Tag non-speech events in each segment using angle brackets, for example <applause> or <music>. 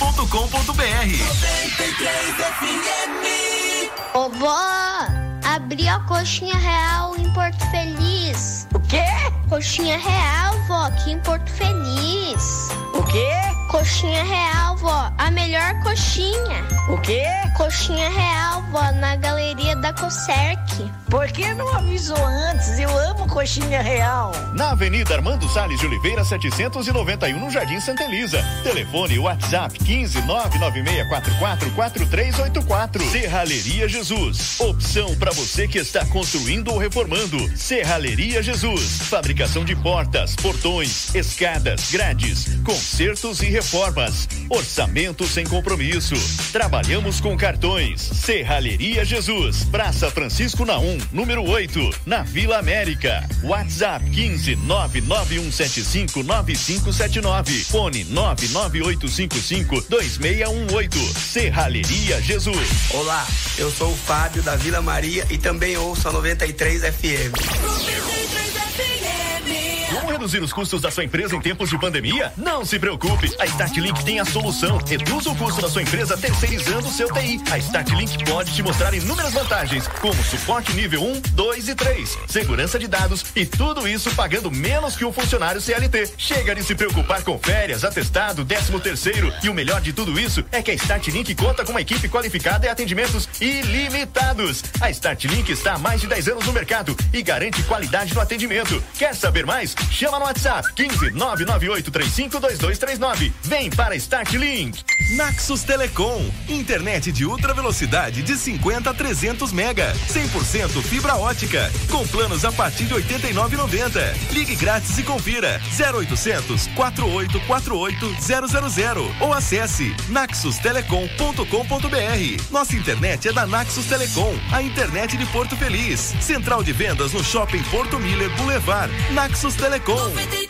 93 FM. Ô, vó, abri a coxinha real em Porto Feliz. O quê? Coxinha real, vó, aqui em Porto Feliz. O quê? Coxinha real, vó, a melhor coxinha. O quê? Coxinha real, vó, na galeria da Coserc. Por que não avisou antes? Eu amo coxinha real. Na Avenida Armando Salles de Oliveira, 791, no Jardim Santa Elisa. Telefone WhatsApp 15 99644 4384. Serralheria Jesus. Opção para você que está construindo ou reformando. Serralheria Jesus. Fabricação de portas, portões, escadas, grades, consertos e reformas. Orçamento sem compromisso. Trabalhamos com cartões. Serralheria Jesus. Praça Francisco Naum, número 8, na Vila América. WhatsApp 15 99175 9579. Fone 99855 2618. Serralheria Jesus. Olá, eu sou o Fábio da Vila Maria e também ouço a 93 FM. 93 FM. Reduzir os custos da sua empresa em tempos de pandemia? Não se preocupe, a StartLink tem a solução. Reduz o custo da sua empresa terceirizando o seu TI. A StartLink pode te mostrar inúmeras vantagens, como suporte nível 1, 2 e 3, segurança de dados e tudo isso pagando menos que um funcionário CLT. Chega de se preocupar com férias, atestado, 13 terceiro e o melhor de tudo isso é que a StartLink conta com uma equipe qualificada e atendimentos ilimitados. A StartLink está há mais de 10 anos no mercado e garante qualidade no atendimento. Quer saber mais? Chama no WhatsApp 15 998352239. Vem para StartLink. Naxos Telecom, internet de ultra velocidade de 50 a 300 mega, 100% fibra ótica, com planos a partir de 89,90. Ligue grátis e confira 0800 4848 000 ou acesse naxustelecom.com.br. Nossa internet é da Naxos Telecom, a internet de Porto Feliz. Central de vendas no Shopping Porto Miller Boulevard. Naxos Telecom. 93 FM. A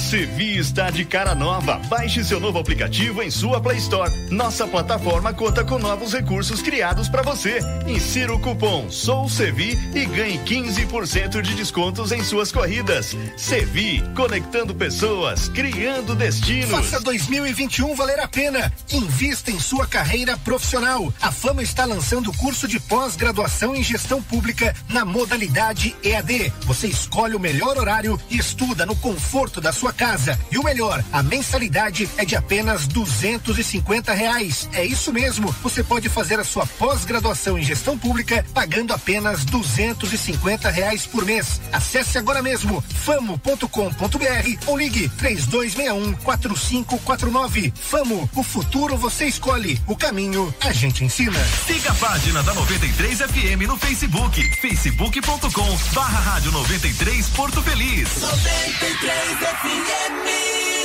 Sevi está de cara nova. Baixe seu novo aplicativo em sua Play Store. Nossa plataforma conta com novos recursos criados para você. Insira o cupom Sou Sevi e ganhe 15% de descontos em suas corridas. Sevi, conectando pessoas, criando destinos. Faça 2021 valer a pena. Invista em sua carreira profissional. A Fama está lançando o curso de pós-graduação em gestão pública na modalidade EAD. Você escolhe o melhor horário e estuda no conforto da sua casa. E o melhor, a mensalidade é de apenas duzentos e cinquenta reais. É isso mesmo. Você pode fazer a sua pós-graduação em gestão pública pagando apenas duzentos e cinquenta reais por mês. Acesse agora mesmo famo.com.br ou ligue três dois um quatro cinco quatro nove. Famo, o futuro você escolhe, o caminho a gente ensina. Siga a página da 93 FM no Facebook, facebook.com barra rádio 93 Porto Feliz. 93 FM. get me.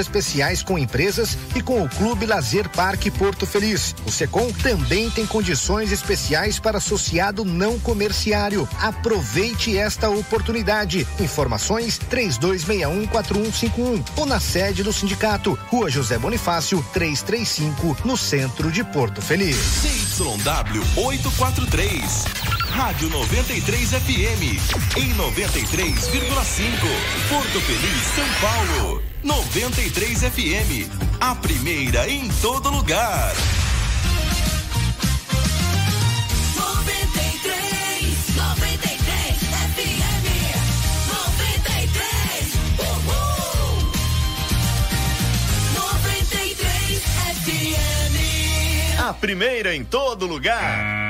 especiais com empresas e com o Clube Lazer Parque Porto Feliz. O Secom também tem condições especiais para associado não comerciário. Aproveite esta oportunidade. Informações 32614151 ou na sede do sindicato, Rua José Bonifácio, 335, no centro de Porto Feliz. CYW 843. Rádio 93 FM em 93,5. Porto Feliz, São Paulo. 93 FM, a primeira em todo lugar. 93, 93 FM, 93, uhul. 93 FM. A primeira em todo lugar.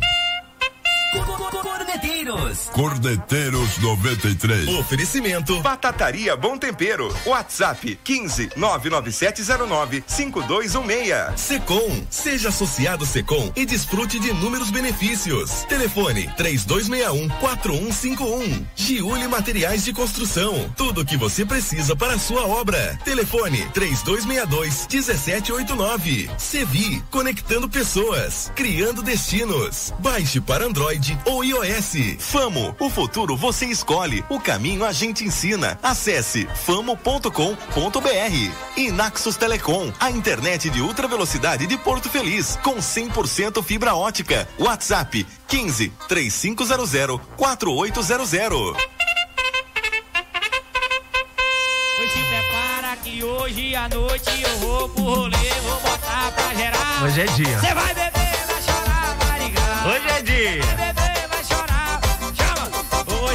Corneteiros 93. Oferecimento Batataria Bom Tempero. WhatsApp 15 99709 5216. Secom. Seja associado Secom e desfrute de inúmeros benefícios. Telefone 3261 4151. Giuli Materiais de Construção. Tudo o que você precisa para a sua obra. Telefone 3262 1789. Sevi. Conectando pessoas. Criando destinos. Baixe para Android ou iOS. Famo. O futuro você escolhe. O caminho a gente ensina. Acesse famo.com.br. E Naxos Telecom. A internet de ultra velocidade de Porto Feliz. Com 100% fibra ótica. WhatsApp 15 3500 4800. Hoje se prepara que hoje à noite eu vou pro rolê, vou botar pra gerar. Hoje é dia. Você vai beber, vai chorar, vai ligar. Hoje é dia.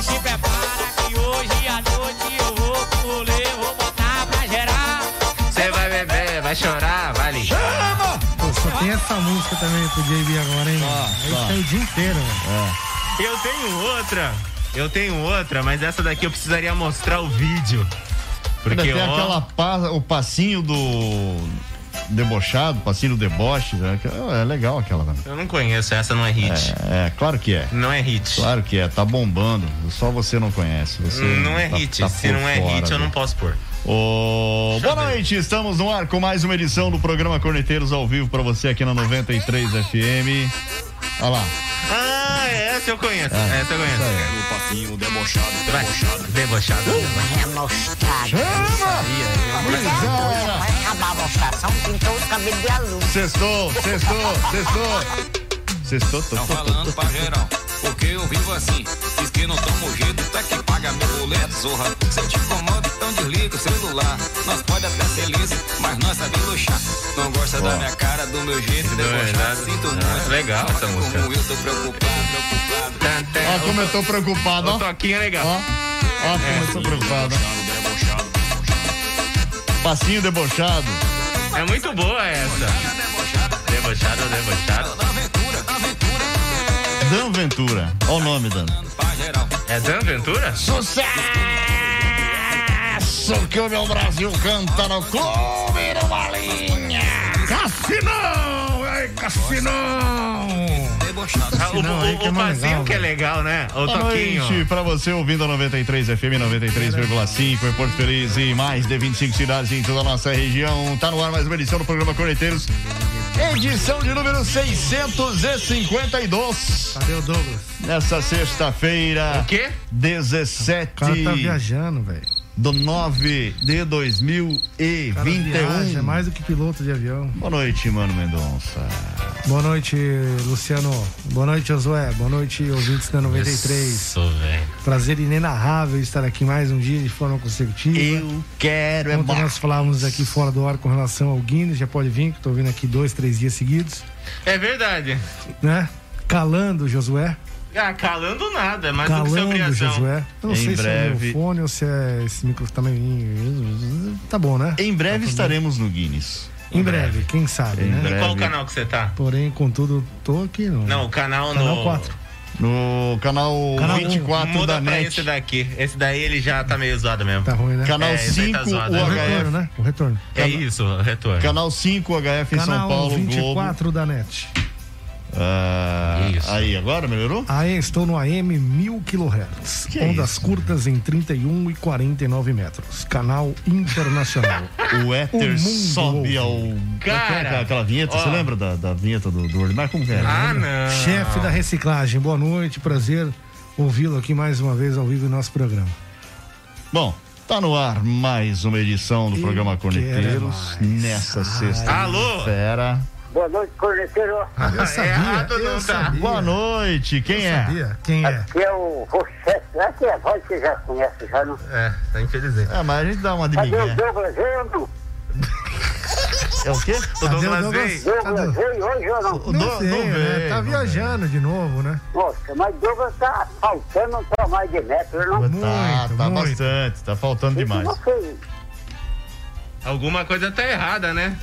Se prepara que hoje à noite eu vou pro rolê, vou botar pra gerar. Você vai beber, vai chorar, vai ligar. Pô, só tem essa música também pro JB agora, hein? Aí só. tá o dia inteiro, velho. Eu tenho outra. Eu tenho outra, mas essa daqui eu precisaria mostrar o vídeo. Porque, Ainda tem ó, aquela pa- o passinho do debochado, passinho do deboche, né? Que- É legal aquela também. eu não conheço, essa não é hit. É, é, claro que é. Não é hit. Claro que é, tá bombando. Só você não conhece. Você Não é tá- hit. tá Se não é fora, hit, eu não posso pôr. Eu boa noite, estamos no ar com mais uma edição do programa Corneteiros ao vivo pra você aqui na 93 FM. Olha lá. Ah, essa eu conheço. É. Essa eu conheço. No passinho debochado, Vai. Debochado. É mostrado. Gurizada! Vai acabar a mostração, pintou os cabelos de aluno. Sextou, sextou, sextou. Sextou, tô, tô, tô, falando pra geral, porque eu vivo assim. Diz que não tomo jeito, tá que paga meu boleto, zorra. Se eu te incomodo, então desliga o celular. Nós pode até ser liso, mas nós sabe luxar. Não gosta da minha cara, do meu jeito, Não é debochado. Sinto Ah, muito. legal essa Como música. eu tô preocupado, preocupado. Ó, como eu tô preocupado, O ó. toquinho é legal. Ó, ó, como eu tô preocupado. Debochado. Passinho debochado. É muito boa essa. Debochado, debochado. Dan Ventura. Ó o nome, Dan. É Dan Ventura? Sucesso que o meu Brasil canta no clube do Balinha. Cassinão! Ai, Cassinão! Ah, o aí o, que é o mais passinho legal, que é legal, né? O Boa noite toquinho. pra você ouvindo a 93 FM 93,5 em Porto Feliz e mais de 25 cidades em toda a nossa região. Tá no ar mais uma edição do programa Corneteiros. Edição de número 652. Cadê o Douglas? Nessa sexta-feira, O quê? 17 O cara tá viajando, velho. Do 9 de O cara viaja, é 2021. mais do que piloto de avião. Boa noite, mano Mendonça. Boa noite, Luciano. Boa noite, Josué. Boa noite, ouvintes da 93. Isso, velho. Prazer inenarrável estar aqui mais um dia de forma consecutiva. Eu quero é Ontem nós falávamos aqui fora do ar com relação ao Guinness, já pode vir, que tô vindo aqui dois, três dias seguidos, É verdade. né? Calando o Josué. Ah, calando nada, é mais do que Calando o obrigação. Josué. Eu não Em sei se é breve. o meu fone ou se é esse microfone também. Tá bom, né? Em breve estaremos no Guinness. Em breve, quem sabe, Em né? breve. Qual canal que você tá? Porém, contudo, tô aqui no. Não, o canal, Canal no... 4. No canal, Canal 24 Muda da NET. esse daqui. Esse daí ele já tá meio zoado mesmo. Tá ruim, né? Canal É, esse aí 5 tá zoado, O né? retorno, UHF. né? O retorno. É isso, retorno. Canal 5 HF em São Canal Paulo, Globo. 24 da NET. Ah, Isso. Aí, agora melhorou? Aí estou no AM 1000 kHz. Que ondas isso? curtas em 31 e 49 metros. Canal internacional. <laughs> O éter sobe ao. Cara, que é aquela, aquela vinheta? ó. Você lembra da, da vinheta do, do Ordinário? Como que é? Ah, não. Chefe da reciclagem, boa noite, prazer ouvi-lo aqui mais uma vez ao vivo em nosso programa. Bom, tá no ar mais uma edição do Eu programa mais. Nessa sexta. Alô? Boa noite, corneteiro. Eu sabia, errado eu não tá. sabia. Boa noite, quem Eu é? sabia. Quem é? Aqui é o Rochete. Aqui é a voz que você já conhece, já não. É, tá infelizmente. É, mas a gente dá uma de Cadê o. Douglas? Veio, É o quê? <laughs> O Cadê Douglas veio. Douglas veio hoje ou não? O Não Do- sei, não né? veio, Tá não viajando de novo, né? Nossa, mas Douglas tá faltando pra mais de metro, não? Tá, Muito, tá muito. bastante, tá faltando demais. Alguma coisa tá errada, né?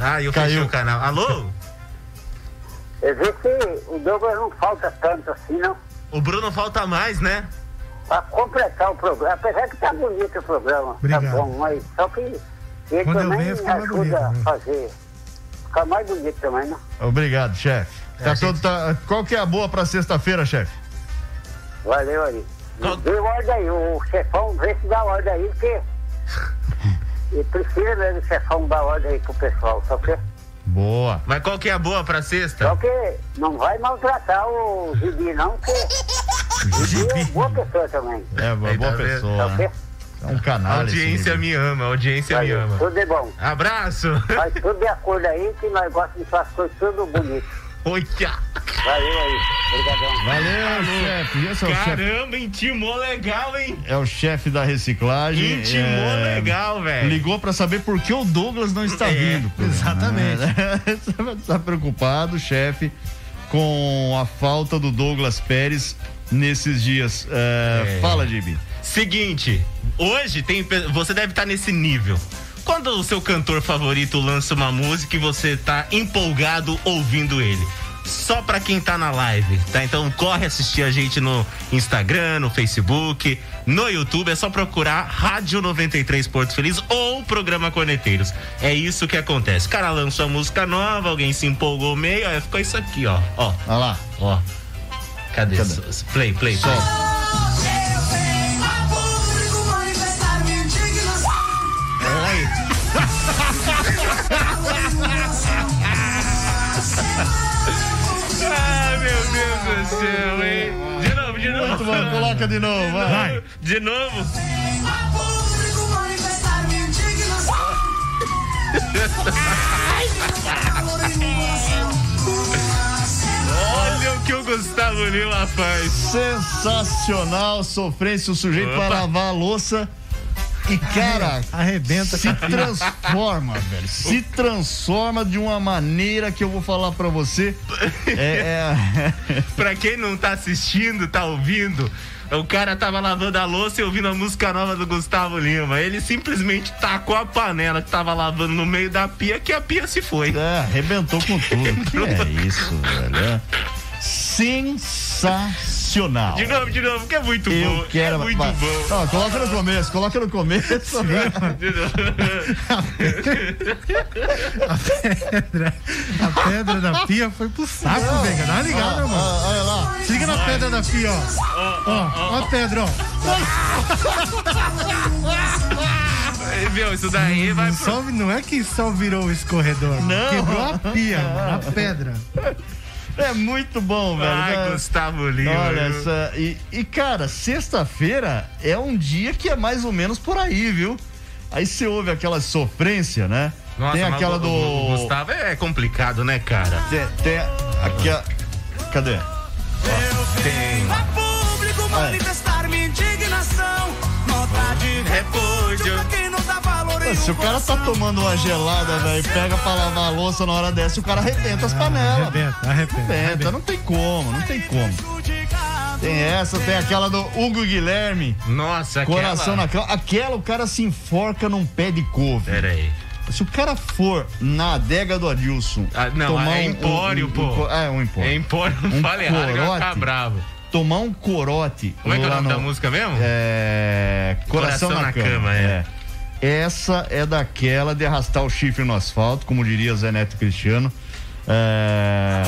Ah, eu Caiu. fechei o canal. Alô? Eu vejo que o Douglas não falta tanto assim, não. O Bruno falta mais, né? Pra completar o programa. Apesar que tá bonito o programa. Obrigado. Tá bom, mas só que ele Quando eu também venho, fica ajuda bonito, a né? fazer. Ficar mais bonito também, né? Obrigado, chefe. Tá todo- tá- qual que é a boa pra sexta-feira, chefe? Valeu aí. Dê ordem aí, o chefão, vê se dá ordem aí, porque. <laughs> E precisa mesmo o chefão dar ordem aí pro pessoal, só que. Boa. Mas qual que é a boa pra sexta? Só que não vai maltratar o Gibi, não, porque. Gibi é boa pessoa também. É, boa, Aí, boa tá pessoa. Só né? que. É um A canal. audiência me ama, a audiência me ama. Tudo é bom. Abraço. Faz tudo de acordo aí, que nós gostamos de fazer coisas tudo bonito. Olha. Valeu aí. Obrigadão. Valeu, chefe. Esse é o chefe. Caramba, intimou legal, hein? É o chefe da reciclagem. Intimou é, legal, velho. Ligou pra saber por que o Douglas não está É, vindo. exatamente. está <laughs> preocupado, chefe, com a falta do Douglas Pérez nesses dias. É, É. Fala, Gibi. Seguinte, hoje tem. Você deve estar nesse nível. Quando o seu cantor favorito lança uma música e você tá empolgado ouvindo ele. Só pra quem tá na live, tá? Então corre assistir a gente no Instagram, no Facebook, no YouTube. É só procurar Rádio 93 Porto Feliz ou Programa Corneteiros. É isso que acontece. O cara lança uma música nova, alguém se empolgou meio, aí ficou isso aqui, ó. Ó, Olha lá. ó. Cadê? Cadê? Play, play, play. Ai, céu, hein? De novo, de novo. Muito bom, coloca de novo, vai. De novo. Olha o que o Gustavo Lima faz. Sensacional, sofrência, o sujeito Opa. para lavar a louça. E, cara, Arrebenta se transforma, velho. Se transforma de uma maneira que eu vou falar pra você. É, é- <laughs> Pra quem não tá assistindo, tá ouvindo, o cara tava lavando a louça e ouvindo a música nova do Gustavo Lima. Ele simplesmente tacou a panela que tava lavando no meio da pia, que a pia se foi. É, arrebentou com tudo. <laughs> Que é isso, velho? É Sensacional. De novo, de novo, que é muito Eu bom. quero. É muito vai. bom. Não, coloca no começo, coloca no começo. <laughs> De novo. pedra, a pedra da pia foi pro saco, Não. Vega. Dá uma ligada, Ó, mano. ó, olha lá. Se liga na pedra da pia, ó. Ó, ó a pedra, ó. Meu, isso daí vai Não, só, não é que só virou o escorredor. Não. Quebrou a pia, mano, a pedra. É muito bom, velho. Ai, É- Gustavo Lima. Olha, essa, e, e, cara, sexta-feira é um dia que é mais ou menos por aí, viu? Aí você ouve aquela sofrência, né? Nossa, tem aquela o- do. o Gustavo é complicado, né, cara? Tem, tem aquela. Cadê? Tem. Público manifestar minha indignação. Nota de repúdio Se o cara tá tomando uma gelada, velho, pega pra lavar a louça na hora dessa, o cara arrebenta as panelas. Arrebenta, arrebenta. Arrebenta, não tem como, não tem como. Tem essa, tem aquela do Hugo Guilherme. Nossa, aquela... Coração na cama. Aquela o cara se enforca num pé de couve. Pera aí. Se o cara for na adega do Adilson. Ah, não, tomar é um- empório, um- pô. um co- é, um empório. É empório, não Um fala errado, que vai ficar corote. bravo. Tomar um corote. Como é que é o nome no- da música mesmo? É. Coração, na, cama. é. Essa é daquela de arrastar o chifre no asfalto, como diria Zé Neto Cristiano. É.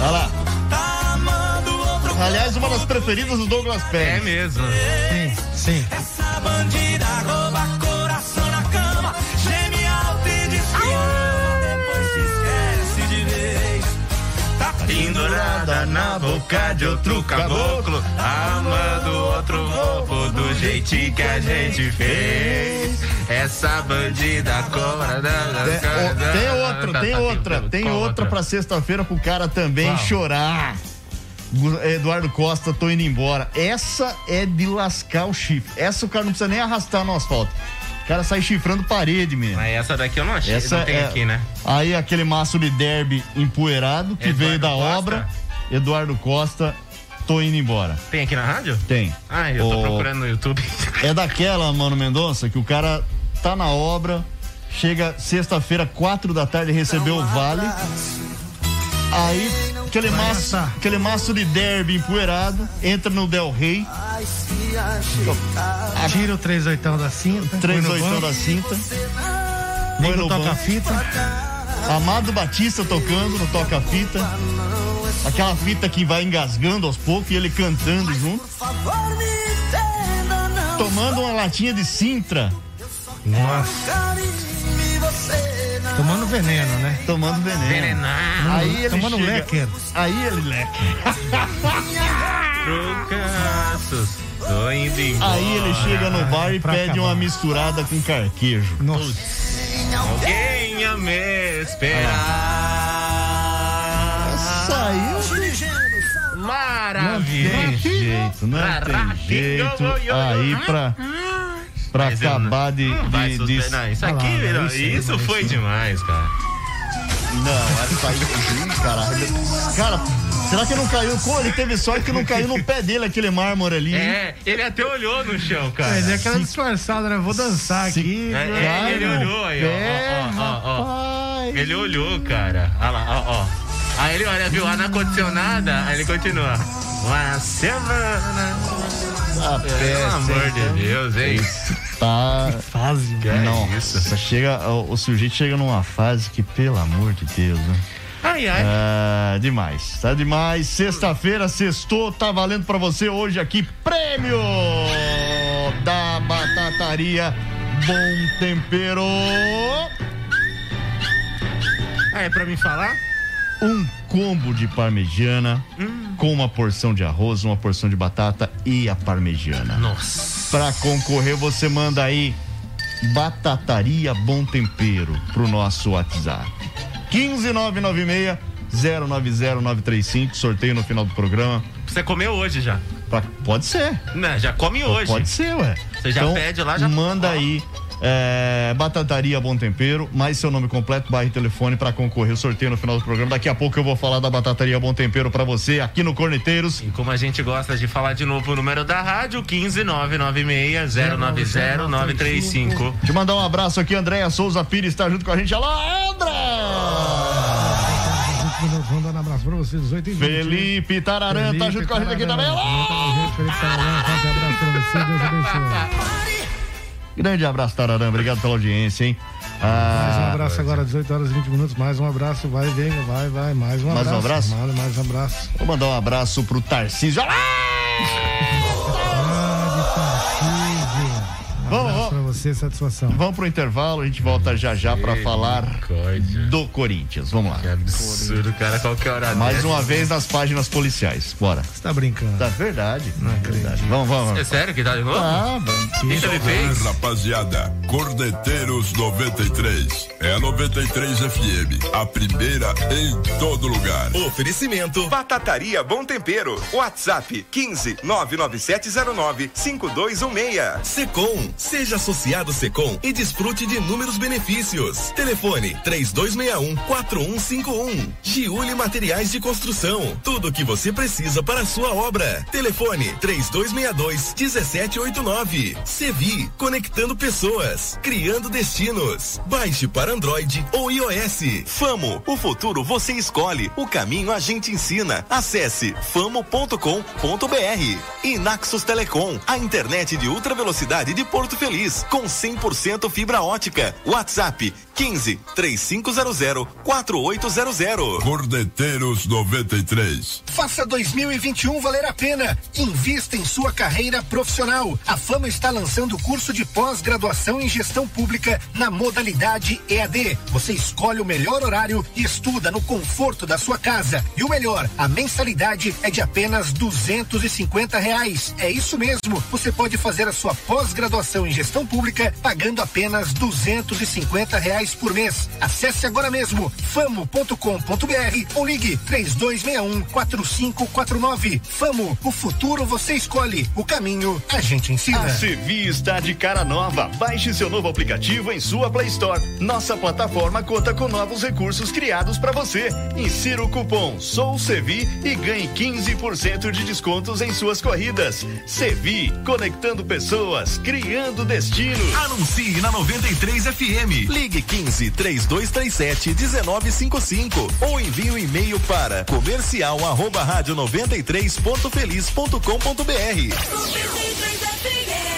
Olha lá. Aliás, uma das preferidas do Douglas É Pérez. mesmo. Sim, sim. Essa bandida rouba Pendurada na boca de outro caboclo, amando outro bobo do jeitinho que a gente fez. Essa bandida cobra da. Tem, tem outra, tem outra, tem outra pra sexta-feira pro cara também chorar. Eduardo Costa, tô indo embora. Essa é de lascar o chifre. Essa o cara não precisa nem arrastar no asfalto. O cara sai chifrando parede mesmo. Mas essa daqui eu não achei, Essa não tem é- aqui, né? Aí aquele maço de derby empoeirado que Eduardo veio da Costa? obra. Eduardo Costa, tô indo embora. Tem aqui na rádio? Tem. Ah, eu tô O- procurando no YouTube. <laughs> É daquela, mano Mendonça, que o cara tá na obra, chega sexta-feira, quatro da tarde, recebeu o vale. Aí, aquele maço, aquele maço de derby empoeirado, entra no Del Rey. Tira o 3 oitão da cinta. Três põe no oitão banco. da cinta. Liga no o banco. Amado Batista tocando no toca-fita. Aquela fita que vai engasgando aos poucos e ele cantando junto. Tomando uma latinha de Sintra. Nossa. Tomando veneno, né? Tomando veneno. Venenado. Aí ele Tomando chega- lecker. Aí ele leque. Trocaços. Aí ele chega no bar e pede acabar. uma misturada com carquejo. Nossa. Alguém a me esperar. Saiu. Maravilha. Não tem jeito, não tem jeito. Aí pra, pra Mas eu acabar de. Não de, de... Isso aqui, não, isso foi demais, cara. Não, essa aí, caralho. Cara, será que não caiu? Pô, ele teve sorte que não caiu no pé dele aquele mármore ali. hein? É, ele até olhou no chão, cara. Ele é aquela disfarçada, né? Vou dançar aqui. É, é, ele olhou aí, ó, ó, ó, ó, ó. Ele olhou, cara. Olha lá, ó, ó. Aí ele olha, viu, ar condicionada, aí ele continua. Uma semana. Ah, Pelo amor de Deus, hein? Tá. Fase. Que é Nossa, isso? chega, o, o sujeito chega numa fase que, pelo amor de Deus, né? Ai, ai. Ah, demais, tá demais. Sexta-feira, sextou, tá valendo pra você hoje aqui prêmio da Batataria Bom Tempero. Ah, é pra mim falar? Um combo de parmegiana com uma porção de arroz, uma porção de batata e a parmegiana. Nossa. Pra concorrer, você manda aí Batataria Bom Tempero pro nosso WhatsApp. 15996 090935, sorteio no final do programa. Você comeu hoje já? Pode ser. Não, já come hoje. Pode ser, ué. Você já Então, pede lá, já Manda aí. É, Batataria Bom Tempero, mais seu nome completo, bairro e telefone pra concorrer o sorteio no final do programa. Daqui a pouco eu vou falar da Batataria Bom Tempero pra você aqui no Corneteiros. E como a gente gosta de falar de novo o número da rádio, 15996-090-935. Deixa eu mandar um abraço aqui, Andréia Souza Pires está junto com a gente. Alô, André! Vamos dar um abraço pra vocês, 18 e 20. Felipe Tararã tá junto com a gente aqui também. Alô! Felipe Tararã, forte abraço pra você, Deus abençoe. <laughs> Grande abraço, Tararã. Obrigado pela audiência, hein? Ah, Mais um abraço agora, 18 horas e 20 minutos. Mais um abraço, vai, vem, vai, vai. Mais um Mais um abraço. abraço? Mais, mais um abraço. Vou mandar um abraço pro Tarcísio. Alô! Você, satisfação. Vamos pro intervalo, a gente volta já já pra falar do Corinthians. Vamos lá. Que absurdo, cara, qualquer hora Mais dessa. uma vez nas páginas policiais. Bora. Você tá brincando? Tá verdade. Não verdade. Vamos, vamos. É sério que tá de novo? Ah, vamos. O que que ele fez? Rapaziada, Cordeteiros 93. É a 93 FM. A primeira em todo lugar. Oferecimento Batataria Bom Tempero. WhatsApp 15 99709 5216. Secom, seja associado Secom e desfrute de inúmeros benefícios. Telefone 3261 4151. Giuli Materiais de Construção, tudo o que você precisa para a sua obra. Telefone 3262 1789. Sevi, conectando pessoas, criando destinos. Baixe para Android ou iOS. Famo, o futuro você escolhe, o caminho a gente ensina. Acesse famo.com.br. E Naxos Telecom, a internet de ultra velocidade de Porto Feliz, com 100% fibra ótica. WhatsApp 15 3500 4800. Cordeteiros 93. Faça 2021 valer a pena. Invista em sua carreira profissional. A Fama está lançando o curso de pós-graduação em gestão pública na modalidade EAD. Você escolhe o melhor horário e estuda no conforto da sua casa. E o melhor, a mensalidade é de apenas duzentos e cinquenta reais. É isso mesmo. Você pode fazer a sua pós-graduação em gestão pública pagando apenas duzentos e cinquenta reais por mês. Acesse agora mesmo famo.com.br ou ligue três dois um quatro cinco quatro nove. Famo, o futuro você escolhe, o caminho a gente ensina. A Sevi está de cara nova. Baixe seu novo aplicativo em sua Play Store. Nossa plataforma conta com novos recursos criados para você. Insira o cupom Sou Sevi e ganhe 15% de descontos em suas corridas. Sevi, conectando pessoas, criando destinos. Anuncie na 93 FM. Ligue 15 3237 1955 ou envie um e-mail para comercial arroba rádio 93.feliz.com.br.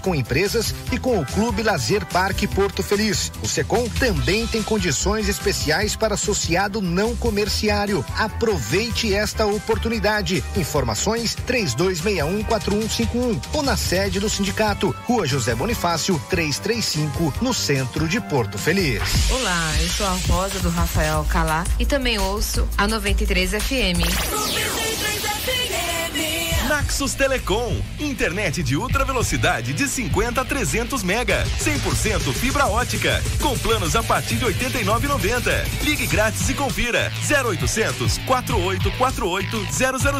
com empresas e com o Clube Lazer Parque Porto Feliz. O Secom também tem condições especiais para associado não comerciário. Aproveite esta oportunidade. Informações 32614151 ou na sede do sindicato, Rua José Bonifácio, 335, no centro de Porto Feliz. Olá, eu sou a Rosa do Rafael Calá e também ouço a 93 FM. Naxos Telecom, internet de ultra velocidade de 50 a 300 mega, 100% fibra ótica, com planos a partir de 89,90. Ligue grátis e confira 0800 4848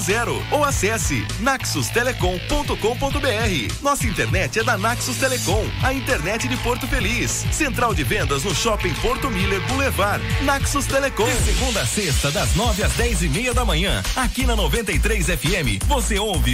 000 ou acesse naxostelecom.com.br. Nossa internet é da Naxos Telecom, a internet de Porto Feliz. Central de vendas no Shopping Porto Miller Boulevard. Naxos Telecom. De segunda a sexta, das 9 às 10 e meia da manhã, aqui na 93 FM, você ouve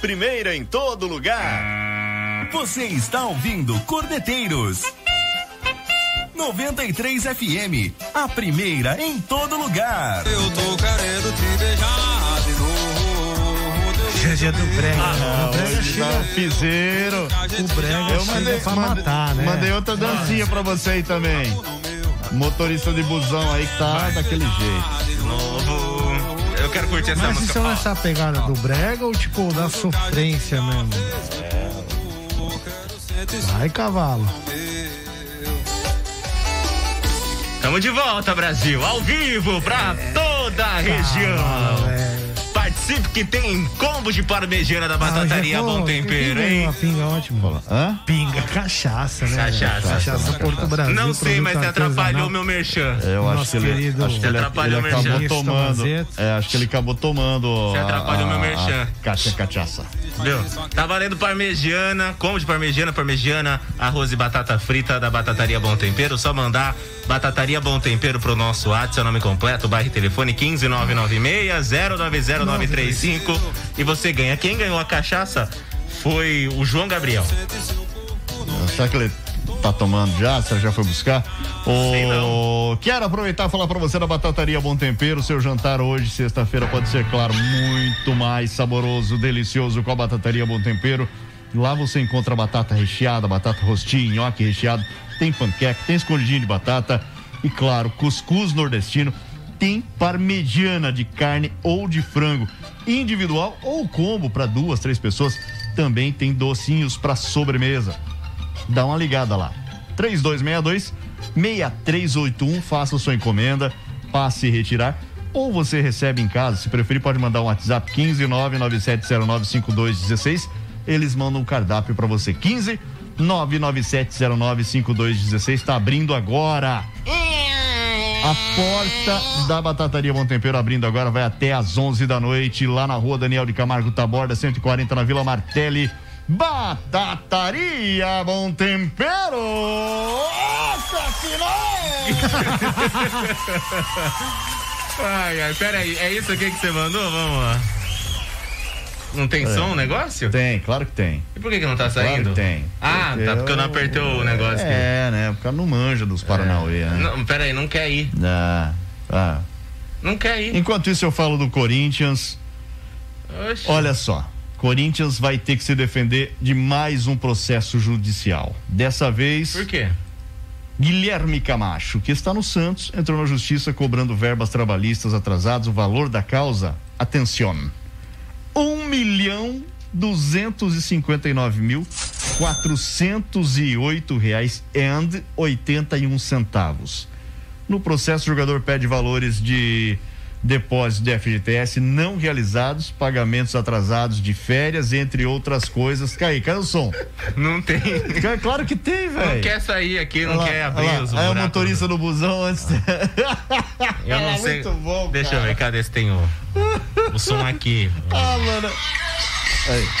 primeira em todo lugar. Você está ouvindo Cordeteiros. 93 FM, a primeira em todo lugar. Eu tô querendo te beijar de novo. Já dia do brega. Ah, o brega hoje chega. tá piseiro. O brega Eu chega mandei, pra mandei- matar, né? mandei outra dancinha pra você aí também. Motorista de busão aí que tá daquele jeito. Novo. Eu quero curtir essa Mas música. isso é nessa pegada do brega ou tipo da sofrência mesmo? Vai, cavalo. Tamo de volta, Brasil, ao vivo pra toda a região. Participe que tem combos de parmegiana da Batataria ah, é Bom Tempero, pinga, hein? Pinga, é ótimo. Hã? Pinga, cachaça, né? Cachaça. Cachaça Porto Brasil. Não sei, mas você atrapalhou meu merchan. É, eu acho que ele, acho que ele, atrapalhou ele acabou merchan. tomando. É, acho que ele acabou tomando. Você atrapalhou meu merchan. Cacha, cachaça. Viu? Tá valendo parmegiana, combo de parmegiana, parmegiana, arroz e batata frita da Batataria Bom Tempero. Só mandar Batataria Bom Tempero pro nosso WhatsApp, seu nome completo, bairro telefone 15996 090 935 e você ganha. Quem ganhou a cachaça foi o João Gabriel. Será que ele tá tomando já? Será que já foi buscar? Oh, quero aproveitar e falar para você da Batataria Bom Tempero. Seu jantar hoje, sexta-feira, pode ser, claro, muito mais saboroso, delicioso com a Batataria Bom Tempero. Lá você encontra batata recheada, batata rostinha, nhoque recheado, tem panqueca, tem escondidinho de batata e, claro, cuscuz nordestino. Tem parmegiana de carne ou de frango, individual ou combo para duas, três pessoas. Também tem docinhos para sobremesa dá uma ligada lá. 3262 6381, faça sua encomenda, passe e retirar. Ou você recebe em casa, se preferir, pode mandar um WhatsApp 15 997095216. Eles mandam um cardápio para você. 15 997095216. Está abrindo agora. A porta da Batataria Bom Tempero abrindo agora, vai até às 11 da noite, lá na rua Daniel de Camargo Taborda, 140, na Vila Martelli. Batataria Bom Tempero! Nossa <laughs> ai, ai, peraí, é isso aqui que você mandou? Vamos lá. Não tem É. som o negócio? Tem, claro que tem. E por que, que não tá Claro saindo? que tem. Ah, tá, porque eu não apertei o negócio aqui. É, né? O cara não manja dos Paranauê, né? Não, peraí, não quer ir. Ah, ah. Não quer ir. Enquanto isso, eu falo do Corinthians. Oxi. Olha só. Corinthians vai ter que se defender de mais um processo judicial. Dessa vez. Por quê? Guilherme Camacho, que está no Santos, entrou na justiça cobrando verbas trabalhistas atrasadas. O valor da causa, atenção, um milhão duzentos e cinquenta e nove mil quatrocentos e oito reais oitenta e um centavos. No processo, o jogador pede valores de depósitos de FGTS não realizados, pagamentos atrasados de férias, entre outras coisas. Cai, cadê o som? <laughs> Não tem. É claro que tem, velho. Não quer sair aqui, não lá, quer abrir lá. os Aí o motorista do busão antes. <laughs> Eu não É sei. muito bom, Deixa cara. eu ver, cadê se tem o, o som aqui? <laughs> Ah, mano.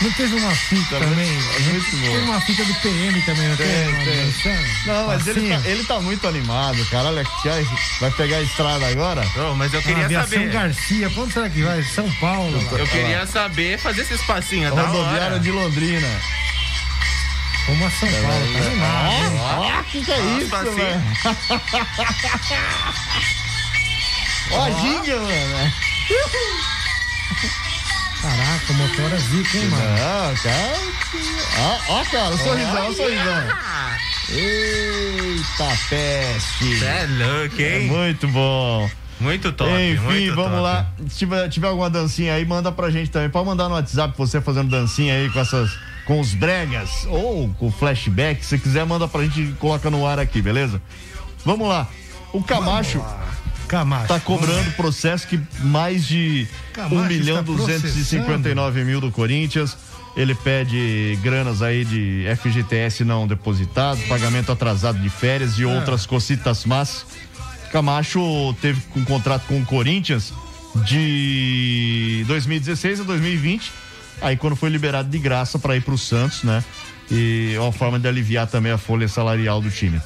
Não teve uma fita também? muito bom. Teve uma fita do PM também, não Tem, menção? Não, mas ele tá, ele tá muito animado, cara. Olha aqui, aí, vai pegar a estrada agora? mas eu Ah, aviação Garcia, pra onde será que vai? São Paulo. lá. Eu queria saber fazer esse espacinho, é Rodoviária de Londrina. Como a São Paulo, tá animado? Ó, que que é isso, espacinho. velho? <laughs> Ó, a ginga, mano. Caraca, o motor é zica, hein, mano? Não, cara. Ó, ó, cara, o sorrisão, o sorrisão. Eita peste. É louco, É hein? muito bom. Muito top, Enfim, muito vamos top. lá. Se tiver, tiver alguma dancinha aí, manda pra gente também. Pode mandar no WhatsApp você fazendo dancinha aí com essas. Com os bregas ou com flashback, se quiser, manda pra gente e coloca no ar aqui, beleza? Vamos lá. O Camacho Camacho. tá cobrando processo que mais de Camacho 1 milhão está 259 mil do Corinthians. Ele pede granas aí de FGTS não depositado, pagamento atrasado de férias e É. outras cositas más. Camacho teve um contrato com o Corinthians de 2016 a 2020. Aí quando foi liberado de graça para ir para o Santos, né? E é uma forma de aliviar também a folha salarial do time.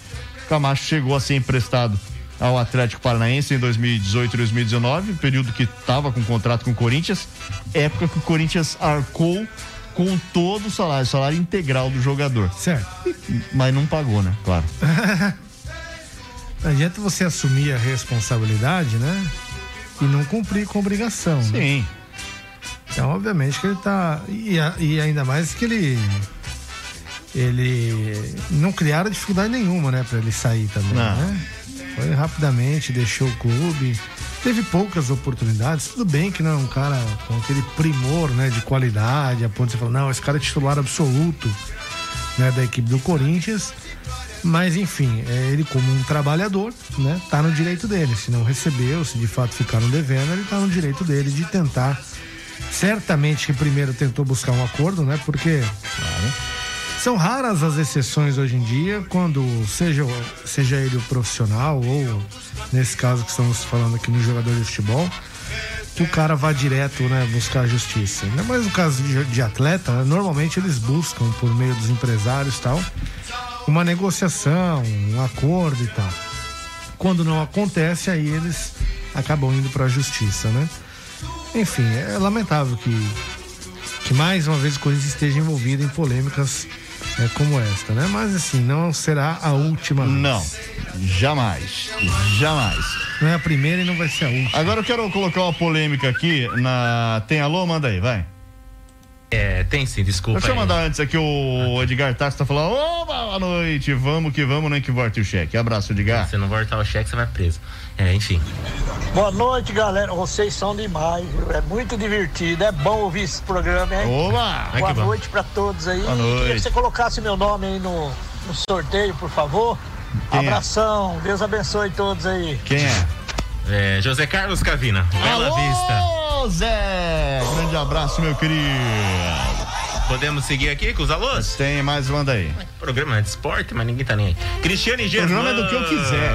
Camacho chegou a ser emprestado ao Atlético Paranaense em 2018 e 2019, período que estava com contrato com o Corinthians, época que o Corinthians arcou com todo o salário, salário integral do jogador. Certo. Mas não pagou, né? Claro. <laughs> Não adianta você assumir a responsabilidade, né? E não cumprir com obrigação. né? Sim. Então, obviamente que ele tá. E, e ainda mais que ele. Ele. Não criaram dificuldade nenhuma, né? Pra ele sair também, Não. né? Foi rapidamente, deixou o clube. Teve poucas oportunidades. Tudo bem que não é um cara com aquele primor, né? De qualidade, a ponto de você falar, não, esse cara é titular absoluto, né? Da equipe do Corinthians. Mas enfim, é, ele como um trabalhador, né, tá no direito dele. Se não recebeu, se de fato ficaram devendo, ele tá no direito dele de tentar. Certamente que primeiro tentou buscar um acordo, né? Porque são raras as exceções hoje em dia, quando seja, seja ele o profissional ou nesse caso que estamos falando aqui no jogador de futebol, que o cara vá direto, né, buscar a justiça. Ainda mais no caso de, de atleta, né, normalmente eles buscam por meio dos empresários e tal uma negociação, um acordo e tal. Quando não acontece, aí eles acabam indo para a justiça, né? Enfim, é lamentável que, que mais uma vez o Corinthians esteja envolvido em polêmicas né, como esta, né? Mas assim, não será a última vez. Não, jamais. Jamais. Não é a primeira e não vai ser a última. Agora eu quero colocar uma polêmica aqui na. Tem alô? Manda aí, vai. É, tem sim, desculpa. Deixa eu aí. mandar antes aqui o Edgar Tassi tá falando, ô, boa noite, vamos que vamos, nem que volte o cheque. Abraço, Edgar. Se não voltar o cheque, você vai preso. É, enfim. Boa noite, galera. Vocês são demais, viu? É muito divertido. É bom ouvir esse programa, hein? Oba! Boa bom. noite pra todos aí. Boa Queria noite. que você colocasse meu nome aí no, no sorteio, por favor. Quem é? Abração. Deus abençoe todos aí. Quem é? É, José Carlos Cavina, Bela Alô, Vista. Zé! Grande abraço, meu querido. Podemos seguir aqui com os alôs? Tem mais, manda aí. Programa é de esporte, mas ninguém tá nem aí. Cristiane Germano. Programa é do que eu quiser.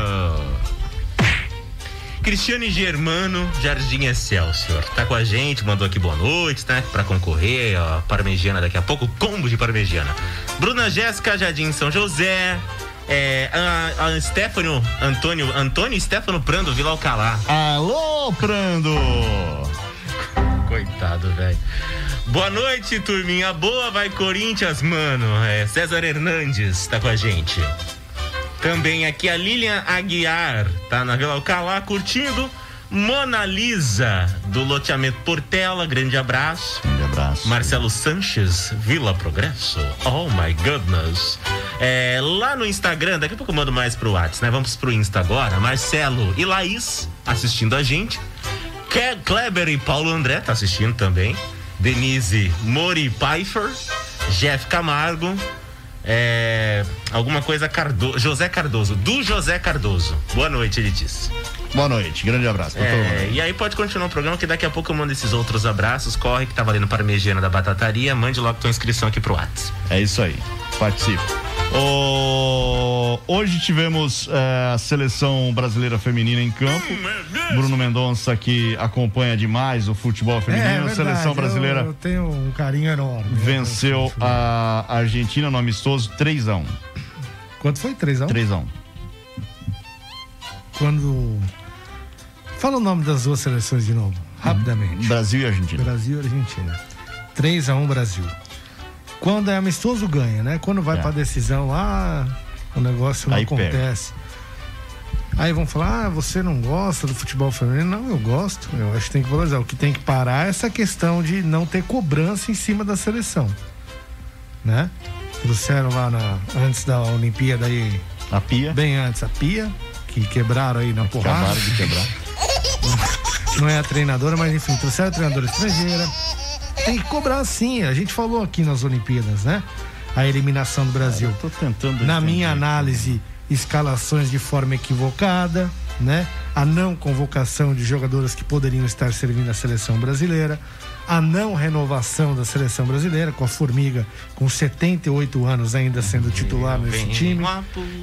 Cristiane Germano, Jardim Excelsior. Tá com a gente, mandou aqui boa noite, né? Pra concorrer, ó, parmegiana daqui a pouco, combo de parmegiana. Bruna Jéssica, Jardim São José. É, a, a Stefano, Antônio, Antônio Stefano Prando, Vila Alcalá. Alô, Prando! Coitado, velho. Boa noite, turminha boa, vai Corinthians, mano. É, César Hernandes tá com a gente. Também aqui a Lilian Aguiar, tá na Vila Alcalá curtindo. Mona Lisa, do loteamento Portela, grande abraço. Grande abraço. Marcelo Sanches, Vila Progresso. Oh my goodness. É, lá no Instagram, daqui a pouco eu mando mais pro WhatsApp, né? Vamos pro Insta agora. Marcelo e Laís assistindo a gente. Kleber e Paulo André tá assistindo também. Denise Mori Pfeiffer. Jeff Camargo. É, alguma coisa Cardoso. José Cardoso. Do José Cardoso. Boa noite, ele disse. Boa noite, grande abraço pra todo mundo. É, e aí pode continuar o programa que daqui a pouco eu mando esses outros abraços. Corre que tá valendo Parmegiana da Batataria. Mande logo tua inscrição aqui pro WhatsApp. É isso aí. Participe. Ô, Hoje tivemos é, a seleção brasileira feminina em campo. Bruno Mendonça que acompanha demais o futebol feminino. É, a verdade, seleção eu- brasileira Eu, tenho um carinho enorme. venceu a Argentina no amistoso 3 a 1. Quanto foi? 3x1? 3 a 1. Quando. Fala o nome das duas seleções de novo, rapidamente. Brasil e Argentina. Brasil e Argentina. 3x1 Brasil. Quando é amistoso, ganha, né? Quando vai É. pra decisão lá, o negócio não Aí acontece. Aí vão falar, ah, você não gosta do futebol feminino? Não, eu gosto. Eu acho que tem que valorizar. O que tem que parar é essa questão de não ter cobrança em cima da seleção. Né? Trouxeram lá na, antes da Olimpíada aí. A pia. Bem antes, a pia, que quebraram aí na porrada. Acabaram de quebrar. <laughs> Não é a treinadora, mas enfim, trouxeram a treinadora estrangeira. Tem que cobrar sim. A gente falou aqui nas Olimpíadas, né? A eliminação do Brasil. Tô tentando. Na entender. minha análise, escalações de forma equivocada, né? A não convocação de jogadoras que poderiam estar servindo a seleção brasileira, a não renovação da seleção brasileira, com a Formiga com 78 anos ainda sendo titular nesse time.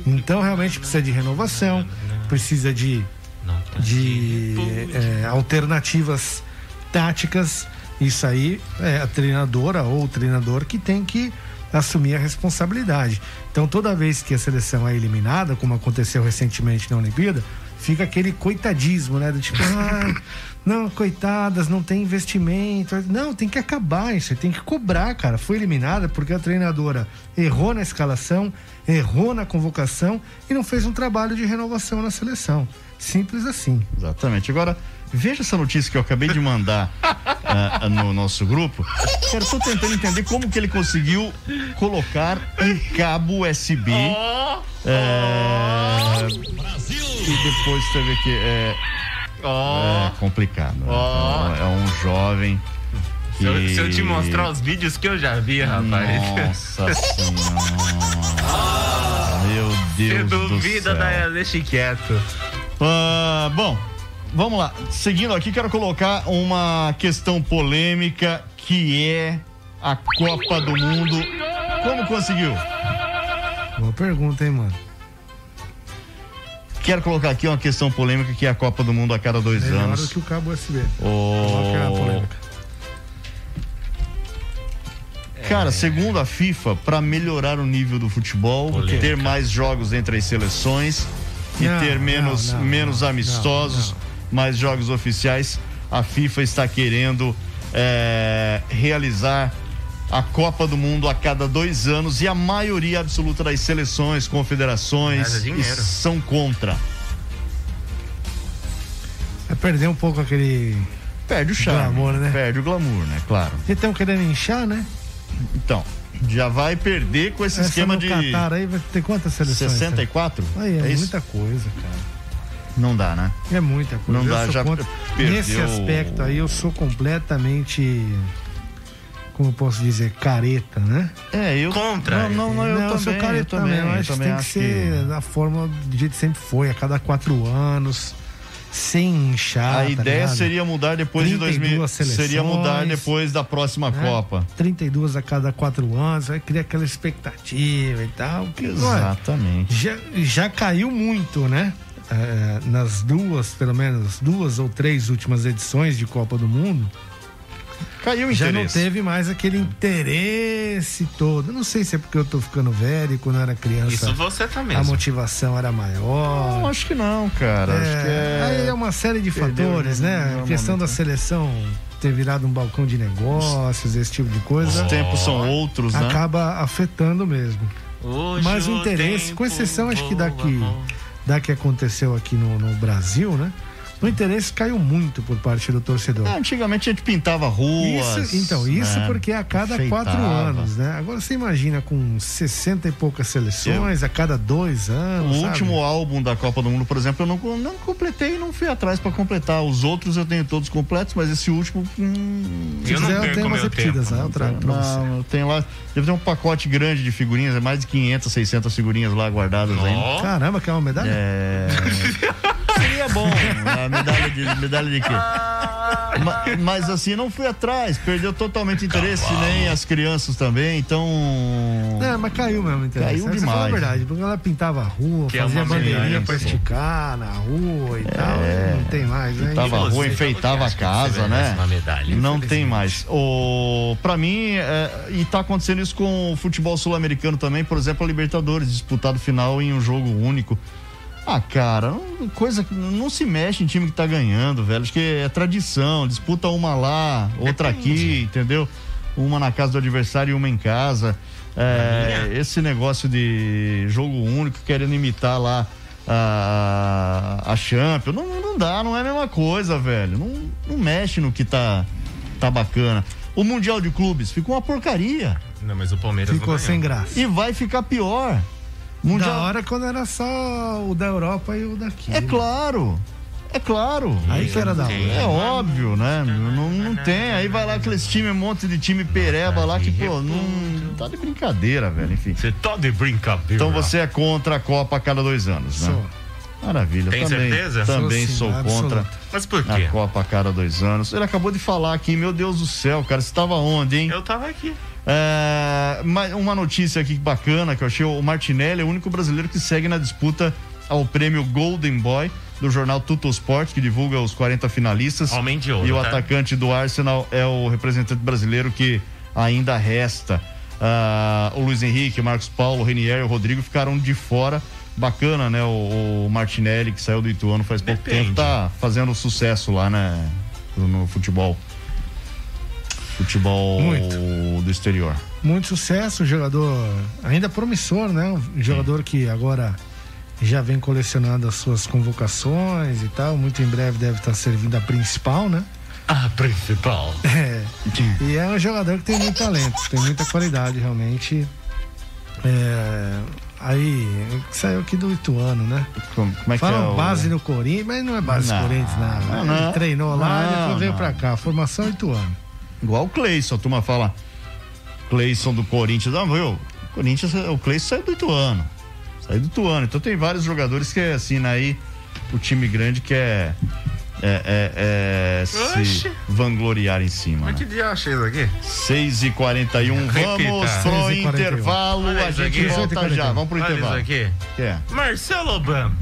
Então realmente precisa de renovação, precisa de, de é, alternativas táticas. Isso aí é a treinadora ou o treinador que tem que assumir a responsabilidade. Então toda vez que a seleção é eliminada, como aconteceu recentemente na Olimpíada, fica aquele coitadismo, né? Do tipo, <laughs> ah, não, coitadas, não tem investimento. Não, tem que acabar isso, tem que cobrar, cara. Foi eliminada porque a treinadora errou na escalação, errou na convocação e não fez um trabalho de renovação na seleção. Simples assim. Exatamente. Agora, veja essa notícia que eu acabei de mandar <laughs> ah, no nosso grupo. Cara, eu tô tentando entender como que ele conseguiu colocar um cabo USB. É, E depois você vê que é, é complicado. né? Ó. É um jovem. Se eu, que- se eu te mostrar os vídeos que eu já vi, rapaz. Nossa senhora. Meu Deus Você do duvida, céu. da deixa quieto. Ah, bom, vamos lá. Seguindo aqui, quero colocar uma questão polêmica que é a Copa do Mundo. Como conseguiu? Boa pergunta, hein, mano? Quero colocar aqui uma questão polêmica que é a Copa do Mundo a cada dois Melhor anos. do que o cabo USB. O- Qual que é a polêmica? Cara, segundo a FIFA, para melhorar o nível do futebol, Polêmica. ter mais jogos entre as seleções e Não, ter menos, não, não, menos não, amistosos, mais jogos oficiais, a FIFA está querendo é, realizar a Copa do Mundo a cada dois anos e a maioria absoluta das seleções, confederações dinheiro. são contra. É perder um pouco aquele. Perde o charme. Glamour, né? Perde o glamour, né? Claro. E estão querendo inchar, né? Então, já vai perder com esse Essa esquema de Catar aí vai ter quantas seleções? 64? Aí é, isso? muita coisa, cara. Não dá, né? É muita coisa. Não Eu dá, já contra- perdeu- Nesse aspecto aí eu sou completamente. Como eu posso dizer? Careta, né? É, eu. Contra. Não, não, não, eu sou também, careta eu também, Eu eu acho que também tem que acho ser da forma do jeito que sempre foi, a cada quatro anos, sem inchar. A tá ideia ligado? seria mudar depois de 2000. 32 Seria mudar seleções, depois da próxima né? Copa. 32 a cada quatro anos, vai criar aquela expectativa e tal. Que, olha, Exatamente. já, já caiu muito, né? É, nas duas, pelo menos duas ou três últimas edições de Copa do Mundo, Caiu o já não interesse. teve mais aquele interesse todo. Não sei se é porque eu tô ficando velho e quando eu era criança. Isso você tá A motivação era maior. Não, acho que não, cara. Acho que é... Aí é uma série de Perdeu fatores, né? A questão momento, da seleção ter virado um balcão de negócios, esse tipo de coisa. Os tempos são outros, né? Acaba afetando mesmo. Hoje Mas o interesse, tempo com exceção, acho que daqui, da que aconteceu aqui no, no Brasil, né? O interesse caiu muito por parte do torcedor. É, antigamente a gente pintava ruas. Isso, então, isso né? porque é a cada Enfeitava. quatro anos, né? Agora você imagina com 60 e poucas seleções a cada dois O anos. sabe? último álbum da Copa do Mundo, por exemplo, eu não, não completei e não fui atrás pra completar. Os outros eu tenho todos completos, mas esse último. Hum, Se quiser, eu tenho umas repetidas, né? Eu trago pra você. Não, eu tenho lá. Deve ter um pacote grande de figurinhas, é mais de 500, 600 figurinhas lá guardadas ainda. Caramba, quer uma medalha? É. <laughs> Seria bom. <laughs> A medalha de, medalha de quê? Ma- Mas, assim, não fui atrás, perdeu totalmente interesse, nem as crianças também, então. É, mas caiu mesmo, interesse. Caiu Essa foi a demais. verdade, porque ela pintava a rua, Que é fazia uma bandeirinha medalha, pra esticar na rua e tal. É. Não tem mais, né? Tava a rua, enfeitava a casa, né? uma medalha, Não tem mais. O, pra mim, é, e tá acontecendo isso com o futebol sul-americano também, por exemplo, a Libertadores, disputado final em um jogo único. Ah, cara, não- coisa que não se mexe em time que tá ganhando, velho. Acho que é tradição, disputa uma lá, outra aqui, entendeu? Uma na casa do adversário e uma em casa. É, esse negócio de jogo único, querendo imitar lá a, a Champions, não, não dá, não é a mesma coisa, velho. Não, não mexe no que tá, tá bacana. O Mundial de Clubes ficou uma porcaria. Não, mas o Palmeiras Ficou não sem graça. E vai ficar pior. Mundial... Da hora quando era só o da Europa e o daqui. É claro. É claro. Aí que era da hora. É óbvio, né? Não, não tem. Aí vai lá aqueles times, um monte de time pereba lá que, pô, não tá de brincadeira, velho. Enfim. Você tá de brincadeira. Então você é contra a Copa a cada dois anos, né? Sou. Maravilha. Tem também, certeza? Também Sou, sou sim, contra absoluta. Mas por quê? a Copa a cada dois anos. Ele acabou de falar aqui, meu Deus do céu, cara, você estava onde, hein? Eu tava aqui. É, uma notícia aqui bacana que eu achei: o Martinelli é o único brasileiro que segue na disputa ao prêmio Golden Boy do jornal Tuto Sport, que divulga os 40 finalistas. Homem de ouro, E o tá? atacante do Arsenal é o representante brasileiro que ainda resta. Ah, o Luiz Henrique, o Marcos Paulo, o Renier e o Rodrigo ficaram de fora. Bacana, né? O, o Martinelli, que saiu do Ituano faz pouco Depende. tempo, tá fazendo sucesso lá, né? No futebol. Futebol do exterior. Muito sucesso, um jogador ainda promissor, né? Um jogador que agora já vem colecionando as suas convocações e tal. Muito em breve deve estar servindo a principal, né? A principal. <laughs> É. E é um jogador que tem muito talento, tem muita qualidade realmente. É, aí, saiu aqui do Ituano, né? Como, como é que Falam é o- base no Corinthians, mas não é base no Corinthians, não. não. Ele treinou lá e depois veio pra cá. Formação Ituano. Igual o Cleison, a turma fala. Cleison do Corinthians. Não, viu? O Corinthians, o Cleison saiu do Ituano. Saiu do Ituano. Então tem vários jogadores que assina aí o time grande quer é, é, é, se Oxe. vangloriar em cima. Mas Né? que dia achei isso aqui? 6 e 41 vamos pro 6 41. intervalo. Olha A gente volta 18 já. Vamos pro Olha intervalo. aqui. Que é? Marcelo Obama.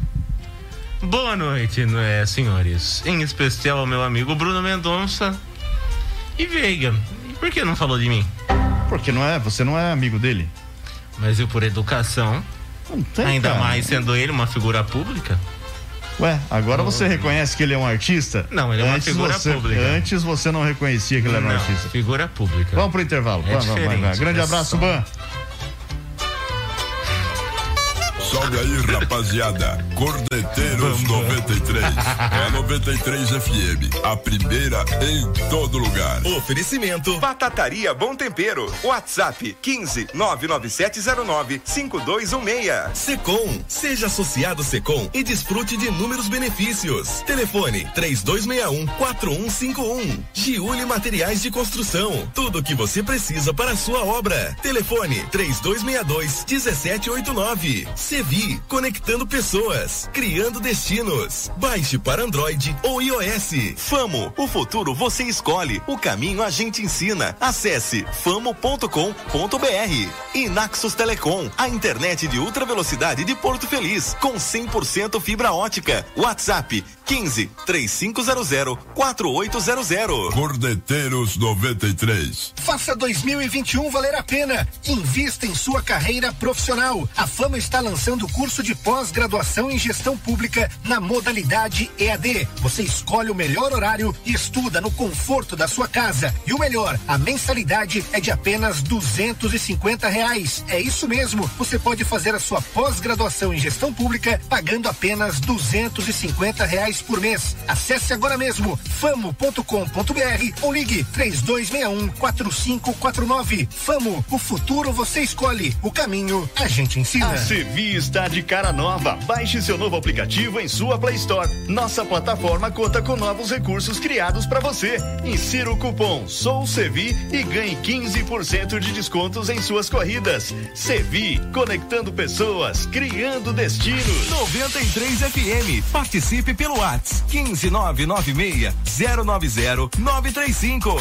Boa noite, né, senhores. Em especial ao meu amigo Bruno Mendonça e Veiga. Por que não falou de mim? Porque não é, você não é amigo dele. Mas eu, por educação, Não tem, ainda cara. mais sendo ele uma figura pública, Ué, agora você reconhece que ele é um artista? Não, ele é uma Antes figura você- pública. Antes você não reconhecia que ele era um Não, artista. figura pública. Vamos pro intervalo. É Vamos, vamos, diferente, Grande é abraço, só- Ban. Salve aí, rapaziada. Cordeteiros 93. É 93 FM. A primeira em todo lugar. Oferecimento Batataria Bom Tempero. WhatsApp 15 99709 5216. Secom. Seja associado Secom e desfrute de inúmeros benefícios. Telefone 3261 4151. Giuli Materiais de Construção. Tudo o que você precisa para a sua obra. Telefone 3262 1789. Sevi. Conectando pessoas. Criando destinos. Baixe para Android ou iOS. Famo. O futuro você escolhe. O caminho a gente ensina. Acesse famo.com.br. E Naxos Telecom. A internet de ultra velocidade de Porto Feliz. Com 100% fibra ótica. WhatsApp 15 3500 4800. Cordeteiros 93. Faça 2021 valer a pena. Invista em sua carreira profissional. A Fama está lançando o curso de pós-graduação em gestão pública na modalidade EAD. Você escolhe o melhor horário e estuda no conforto da sua casa. E o melhor, a mensalidade é de apenas duzentos e cinquenta reais. É isso mesmo. Você pode fazer a sua pós-graduação em gestão pública pagando apenas duzentos e cinquenta reais reais por mês. Acesse agora mesmo famo.com.br ou ligue 3261 4549. Famo, o futuro você escolhe, o caminho a gente ensina. A Sevi está de cara nova. Baixe seu novo aplicativo em sua Play Store. Nossa plataforma conta com novos recursos criados para você. Insira o cupom Sou Sevi e ganhe 15% de descontos em suas corridas. Sevi, conectando pessoas, criando destinos. 93 FM. Participe pelo WhatsApp 15996 090 935.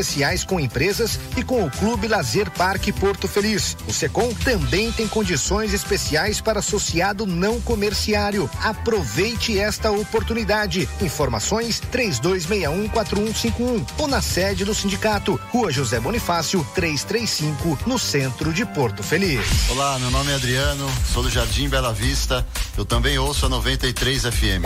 com empresas e com o Clube Lazer Parque Porto Feliz. O Secom também tem condições especiais para associado não comerciário. Aproveite esta oportunidade. Informações 32614151 ou na sede do sindicato, Rua José Bonifácio, 335, no centro de Porto Feliz. Olá, meu nome é Adriano, sou do Jardim Bela Vista. Eu também ouço a 93 FM.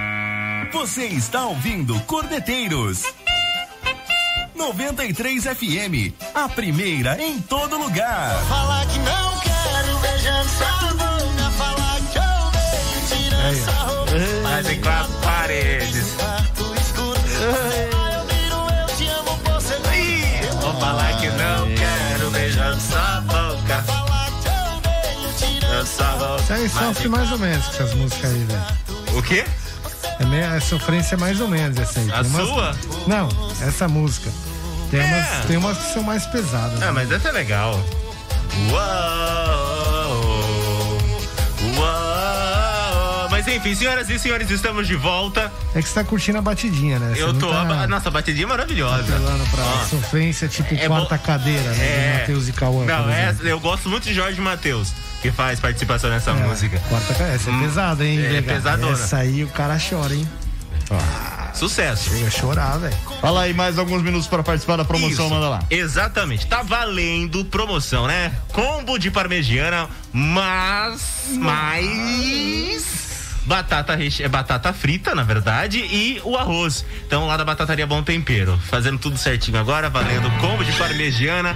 Você está ouvindo Cordeteiros. 93 FM, a primeira em todo lugar. Falar que não quero beijando sua boca, falar que eu vejo tirando essa roupa. Mas em quatro paredes. Vou falar que não quero beijando sua boca. Falar que eu vejo tirando Sua boca. Isso aí sofre mais ou menos com essas músicas aí, velho. O quê? É a sofrência é mais ou menos essa aí. A umas- sua? Não, essa música. Tem, É. umas, tem umas que são mais pesadas. né? Ah, mas essa é legal. Uou, uou. Mas enfim, senhoras e senhores, estamos de volta. É que você tá curtindo a batidinha, né? Você Eu tô. Tá a- Nossa, a batidinha é maravilhosa. apelando pra Ó. sofrência tipo É quarta bo- cadeira, né? É. Matheus e Cauã. Não, exemplo. essa, eu gosto muito de Jorge Matheus, que faz participação nessa É, música. Quarta. Essa é pesada, hein? é Vega? pesadona. Essa aí o cara chora, hein? Sucesso. Chega a chorar, velho. Fala aí mais alguns minutos para participar da promoção, Isso. manda lá. Exatamente. Tá valendo promoção, né? Combo de parmegiana, mas. Mais. Batata, reche... é batata frita, na verdade, e o arroz. Então, lá da Batataria Bom Tempero. Fazendo tudo certinho agora, valendo combo de parmegiana,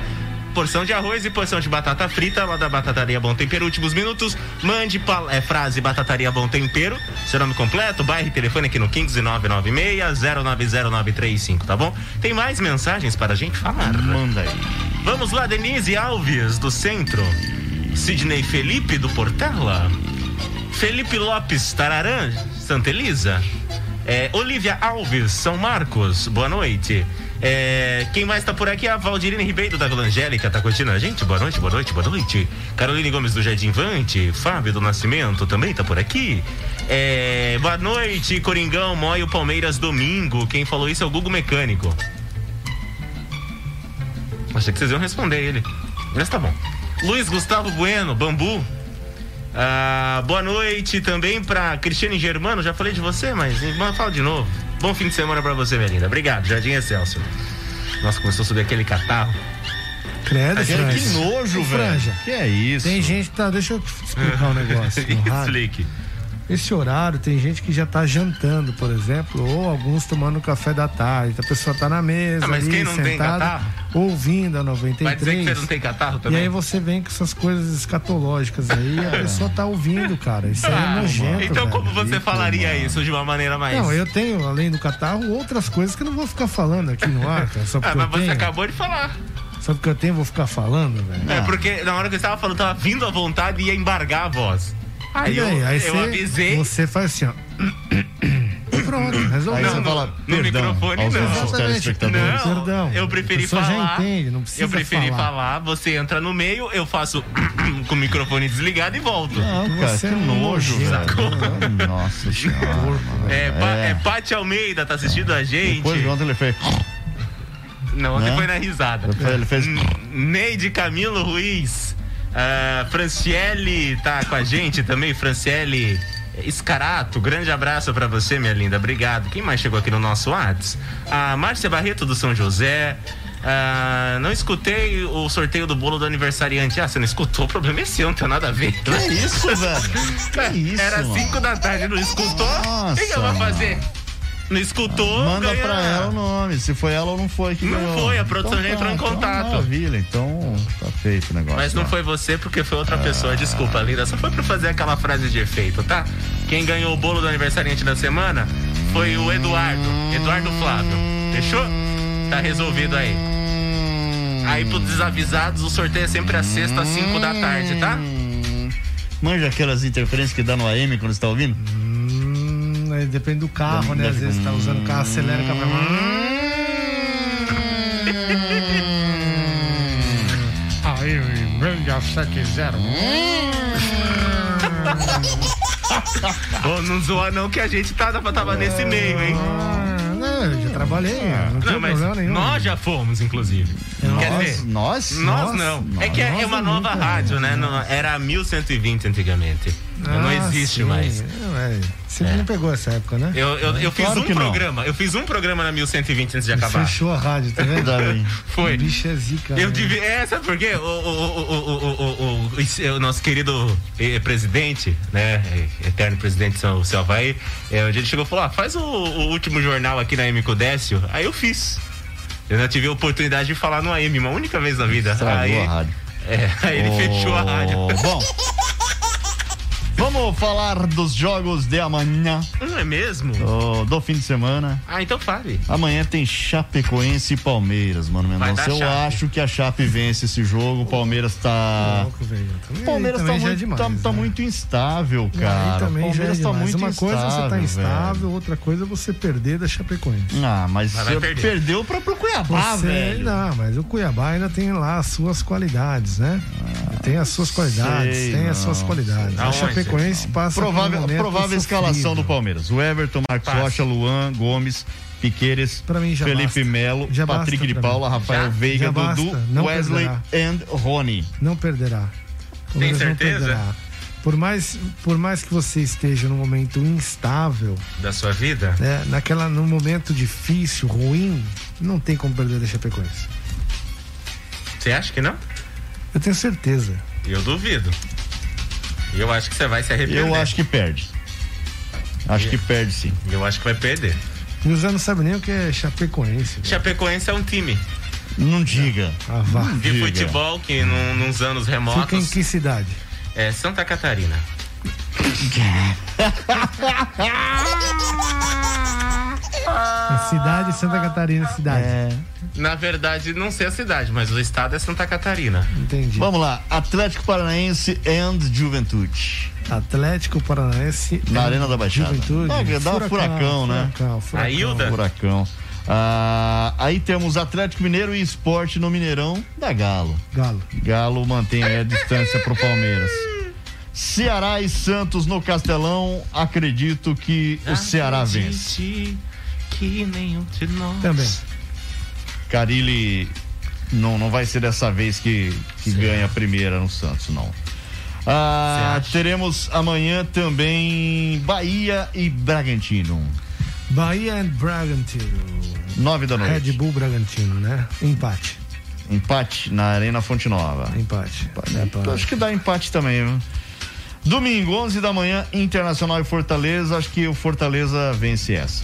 porção de arroz e porção de batata frita, lá da Batataria Bom Tempero. Últimos minutos, mande pal- é, frase Batataria Bom Tempero, seu nome completo, bairro e telefone aqui no 15996-090935, tá bom? Tem mais mensagens para a gente falar? Manda aí. Vamos lá, Denise Alves, do centro. Sidney Felipe, do Portela. Felipe Lopes, Tararã, Santa Elisa. É, Olivia Alves, São Marcos, boa noite. É, quem mais tá por aqui é a Valdirine Ribeiro da Vila Angélica, tá curtindo a gente? Boa noite, boa noite, boa noite. Caroline Gomes do Jardim Vante, Fábio do Nascimento também tá por aqui. É, boa noite, Coringão, Moio Palmeiras domingo. Quem falou isso é o Google Mecânico. Achei que vocês iam responder ele. Mas tá bom. Luiz Gustavo Bueno, Bambu. Ah, boa noite também pra Cristiane Germano. Já falei de você, mas fala de novo. Bom fim de semana pra você, minha linda. Obrigado, Jardim Excelsior. Nossa, começou a subir aquele catarro. Credo, Aquele que nojo, velho. Franja. Que é isso? Tem gente, tá, deixa eu explicar um <laughs> negócio. Explique. Esse horário tem gente que já tá jantando, por exemplo, ou alguns tomando café da tarde. A pessoa tá na mesa, Ah, mas ali, quem não tem sentada, catarro? ouvindo a 93. Vai dizer que você não tem catarro E também? aí você vem com essas coisas escatológicas aí, a <laughs> pessoa tá ouvindo, cara. Isso aí Ah, é nojento. então velho. como você falaria isso de uma maneira mais... Não, eu tenho, além do catarro, outras coisas que eu não vou ficar falando aqui no ar, cara. Só Ah, porque mas eu você tenho. acabou de falar. Só porque eu tenho, vou ficar falando, velho. É porque na hora que eu estava falando, tava vindo à vontade e ia embargar a voz. Aí, eu, aí, aí eu você, avisei. Você faz assim, ó. E <clears throat> Pronto, resolveu. Fala, no perdão microfone aos não. Não, Perdão. eu preferi falar. entende, não precisa eu preferi falar. falar. você entra no meio, eu faço <clears throat> com o microfone desligado e volto. Não, cara, Você que é um nojo, nojento. velho. Nossa senhora. É, pa, É. é Paty Almeida, tá assistindo a gente? Depois de ontem ele fez. Não, ontem Né? foi na risada. Ele fez- ele fez- Neide Camilo Ruiz. Ah, Franciele tá com a gente também, Franciele Escarato, grande abraço pra você, minha linda. Obrigado. Quem mais chegou aqui no nosso Whats? A Márcia Barreto do São José. Ah, não escutei o sorteio do bolo do aniversariante. Ah, você não escutou? O problema é seu, não tem nada a ver. Que isso, velho? <laughs> Que isso, Era mano? 5 da tarde, não escutou? O que, eu vou fazer? Não escutou? Manda ganha- pra ela o nome. Se foi ela ou não foi que Não ganhou. foi, a produção já tá, entrou em então contato. Maravilha, então tá feito o negócio. Mas não lá. foi você porque foi outra pessoa. Desculpa, linda. Só foi pra fazer aquela frase de efeito, tá? Quem ganhou o bolo do aniversariante da semana foi o Eduardo. Eduardo Flávio. Fechou? Tá resolvido aí. Aí pros desavisados, o sorteio é sempre às sexta, às 5 da tarde, tá? Manja aquelas interferências que dá no AM quando você tá ouvindo? Aí depende do carro, né? Às vezes tá usando o carro, acelera o carro. <laughs> Aí, meia sete zero. <laughs> Ô, não zoa não que a gente tava, tava nesse meio, hein? Não, eu já trabalhei, não tem Não, mas problema nenhum. nós já fomos, inclusive. Quer Nós? dizer, Nós? Nós não. Nós. é que é, é uma é nova rádio, né? Não- era 1120 antigamente. Não Ah, existe sim. mais. É, Você não pegou essa época, né? Eu, eu, eu fiz Claro um que não. programa. Eu fiz um programa na 1120 antes de acabar. Fechou a rádio, tá vendo? Foi. O bicho é zica. Eu né? devia. É, sabe por quê? O, o, o, o, o, o, o- esse- o nosso querido eh, presidente, né? eh, Eterno presidente São seu Havaí, dia ele chegou e falou: ah, faz o, o último jornal aqui na M Codécio. Aí eu fiz. Eu já tive a oportunidade de falar no AM, uma única vez na vida. Estragou aí, a rádio. É, aí ele Ô, fechou a rádio. Bom. <laughs> Vamos falar dos jogos de amanhã, Não é mesmo? do, do fim de semana. Ah, então fale. Amanhã tem Chapecoense e Palmeiras, mano Vai Mendonça. dar Eu acho que a Chape vence esse jogo. O Palmeiras tá. Louco, velho. Também- Palmeiras tá é muito, demais, tá, tá né? muito instável, cara. É Palmeiras tá demais. muito Uma coisa é você tá instável, instável, velho. outra coisa é você perder da Chapecoense. Ah, mas vai você perder. perdeu pra, pro Cuiabá, Você- velho. Não, mas o Cuiabá ainda tem lá as suas qualidades, né? tem as suas qualidades, sei, tem as não, suas qualidades. A Aonde? Chapecoense passa por um Provável, provável escalação do Palmeiras. O Everton, Marcos Passa. Rocha, Luan, Gomes, Piqueires, Felipe basta. Melo, Patrick de Paula. Rafael Já? Veiga, Já. Dudu, Não Wesley perderá. and Rony. Não perderá. Não certeza? perderá. Por mais, por mais que você esteja num momento instável, Da sua vida? né, naquela, num momento difícil, ruim, não tem como perder da Chapecoense. Você acha que não? Eu tenho certeza. Eu duvido. Eu acho que você vai se arrepender. Eu acho que perde. Acho que perde sim. Eu acho que vai perder. E o Zé não sabe nem o que é Chapecoense. velho. Chapecoense é um time Não diga. Ah, vá. de Diga. futebol que num, nos anos Fica em remotos que cidade? é Santa Catarina. <laughs> <laughs> É cidade Santa Catarina, cidade. É. Na verdade, não sei a cidade, mas o estado é Santa Catarina. Entendi. Vamos lá. Atlético Paranaense and Juventude. Atlético Paranaense. Na Arena da Baixada. Juventude. É, dá furacão, né? Furacão, furacão. A Hilda? Furacão. Ah, aí temos Atlético Mineiro e Esporte no Mineirão da Galo. Galo. Galo mantém aí a distância pro Palmeiras. Ceará e Santos no Castelão. Acredito que o Ceará vence. Que nenhum de nós. Também. Carilli não, não vai ser dessa vez que, que ganha a primeira no Santos, não. Ah, teremos amanhã também Bahia e Bragantino. Bahia and Bragantino. Nove da noite. Red Bull Bragantino, né? Empate. Empate na Arena Fonte Nova. Empate. É pra- Acho que dá empate também, viu? Domingo, 11 da manhã, Internacional e Fortaleza. Acho que o Fortaleza vence essa.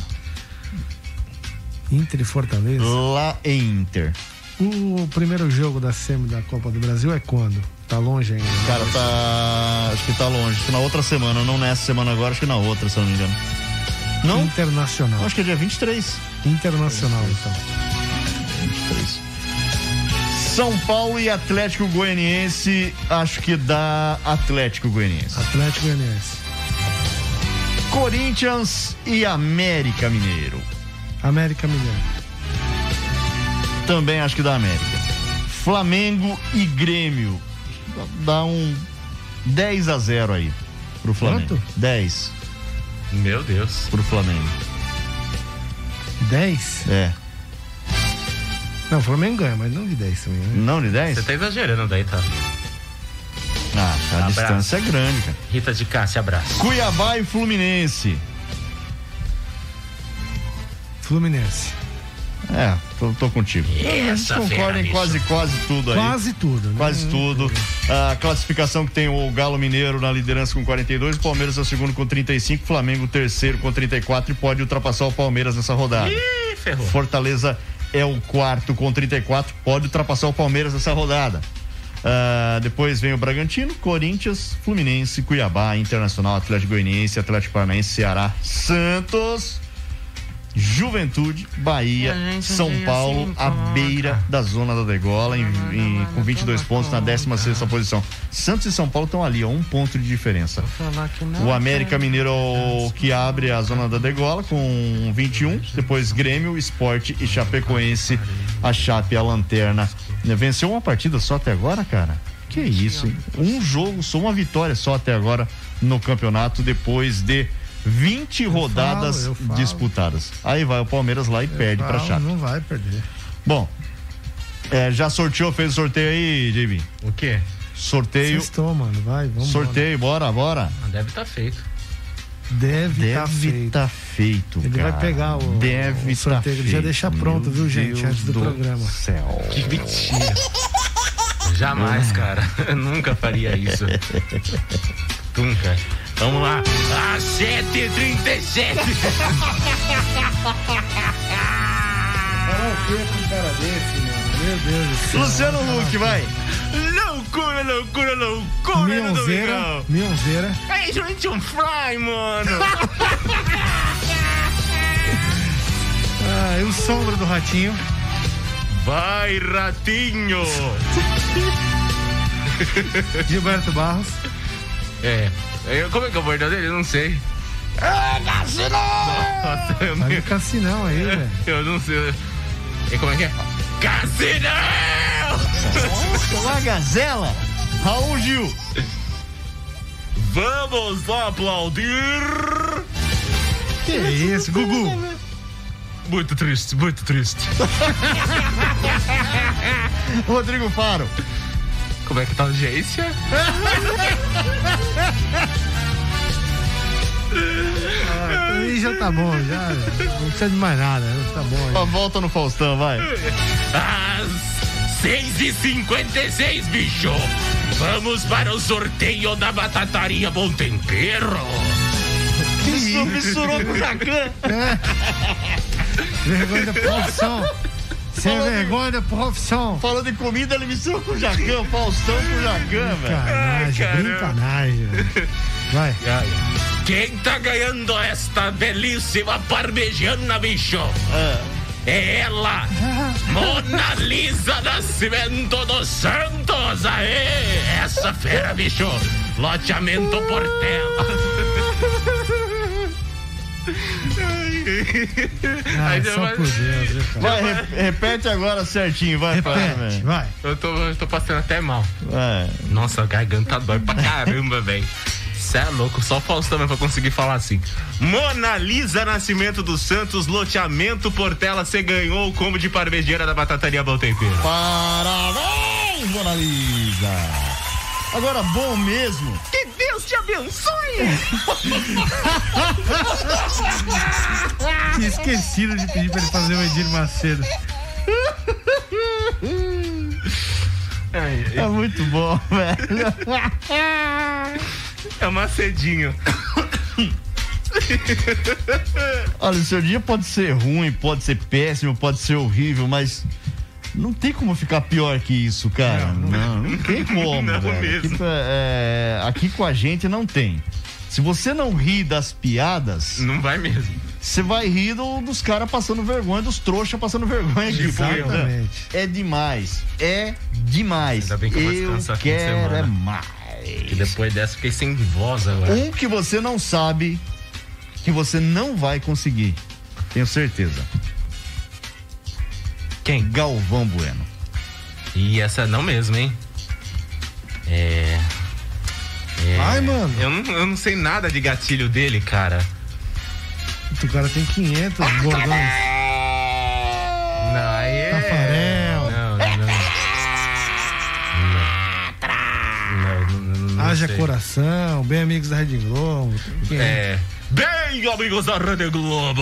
Inter e Fortaleza. Lá em Inter. O primeiro jogo da SEMI da Copa do Brasil é quando? Tá longe ainda. Cara, tá. Acho que tá longe. Acho que na outra semana, não nessa semana agora, acho que na outra, se eu não me engano. Não? Internacional. Acho que é dia 23. Internacional, então. 23. São Paulo e Atlético Goianiense, acho que dá Atlético Goianiense. Atlético Goianiense. Corinthians e América Mineiro. América Mineiro. Também acho que dá América. Flamengo e Grêmio. Dá um 10 a 0 aí pro Flamengo. Quanto? 10 Meu Deus. pro Flamengo. 10? É. Não, o Flamengo ganha, mas não de 10 também, né? Não de 10? Você tá exagerando daí, tá? Ah, a Abraço. distância é grande, cara. Rita de Cássia, abraço. Cuiabá e Fluminense. Fluminense. É, tô, tô contigo. Essa Concordo em quase, quase tudo aí. Quase tudo, né? Quase tudo. A classificação que tem o Galo Mineiro na liderança com 42, o Palmeiras é o segundo com 35, Flamengo o terceiro com 34 e pode ultrapassar o Palmeiras nessa rodada. Ih, ferrou. Fortaleza é o quarto com 34, pode ultrapassar o Palmeiras nessa rodada. Ah, depois vem o Bragantino, Corinthians, Fluminense, Cuiabá, Internacional, Atlético Goianiense, Atlético Paranaense, Ceará, Santos, Juventude, Bahia, São Paulo, à beira da zona da degola, em- em- com 22 pontos na 16 posição. Santos e São Paulo estão ali, a um ponto de diferença. O América Mineiro é que abre a zona da degola com 21. Depois Grêmio, Esporte e Chapecoense. A Chape, a lanterna. Venceu uma partida só até agora, cara? Que isso, hein? Um jogo, só uma vitória só até agora no campeonato, depois de 20 rodadas eu falo. disputadas. Aí vai o Palmeiras lá e perde pra Não, Chape. Não vai perder. Bom, é, já sorteou, fez o sorteio aí, JB? O quê? Sorteio. Sextou, mano. Vai, vamos Sorteio, bora, bora. Ah, Deve estar feito. Deve estar Deve feito. estar feito, Ele cara. vai pegar o, Deve o sorteio. tá Ele já deixa pronto, viu, gente? Deus antes do, programa. Céu. Que mentira. Jamais, cara. Eu <laughs> nunca faria isso. <laughs> Nunca. Vamos lá. Às 7h37. Fará o quê com um cara desse, mano? Meu Deus do céu. Luciano Huck, vai. loucura, loucura, loucura Mionzeira. Domingão. Mionzeira. Gente, um fly, mano. <laughs> Ah, e o sombra do ratinho. Vai, ratinho. <laughs> Gilberto Barros. É. Eu- Como é que é o bordão dele? Eu não sei. Nossa, eu, Faz o cassinão aí, velho. eu não sei. E como é que é? Cassinão! Uma gazela. Raul Gil. Vamos aplaudir! Que isso, Gugu? Muito triste, muito triste. <laughs> Rodrigo Faro. Como é que tá a audiência? Ah, aí já tá bom, já. Não precisa de mais nada. Tá bom. Ó, volta no Faustão, vai. Às 6h56, bicho! Vamos para o sorteio da batataria Bom Tempero! Isso misturou com o Jacan. Vergonha da profissão. Sem vergonha da profissão. Falando em comida, ele misturou com o Jacan, Faustão com o Jacan, velho. Brincanagem. Vai. Quem tá ganhando esta belíssima parmegiana, bicho? É ela, <laughs> Mona Lisa Nascimento dos Santos! Aê! Essa fera, bicho! Loteamento Portela! <laughs> Ah, Aí só vai- por Deus, viu? Vai, re- repete agora certinho, vai, Repete, velho. vai. Eu tô, eu tô passando até mal. Vai. Nossa, a garganta dói pra caramba, velho. Cê é louco, só o Faustão pra conseguir falar assim. Mona Lisa Nascimento dos Santos, loteamento Portela, você ganhou o combo de parmegiana da Batataria Bom Tempero. Parabéns, Mona Lisa. Agora, bom mesmo. Que Deus te abençoe! <laughs> Esquecido de pedir pra ele fazer o Edir Macedo. É muito bom, velho. É Macedinho. Olha, o seu dia pode ser ruim, pode ser péssimo, pode ser horrível, mas não tem como ficar pior que isso, cara. Não, não, tem <laughs> como. Não velho. mesmo. Aqui, é, aqui com a gente não tem. Se você não ri das piadas. Não vai mesmo. Você vai rir do- dos caras passando vergonha, dos trouxas passando vergonha aqui. Eu. Exatamente. É demais. É demais. Ainda bem que eu vou descansar de quero é semana. mais. E depois dessa fiquei sem voz agora. Um que você não sabe que você não vai conseguir. Tenho certeza. Quem? Galvão Bueno. E essa não mesmo, hein? É. é- Ai, mano. Eu não, eu não sei nada de gatilho dele, cara. O cara tem 500 bordões. Não, aí é. Tafarel. Não, não, não. Haja sei. coração, bem amigos da Rede Globo. Quem É. Bem, amigos da Rede Globo!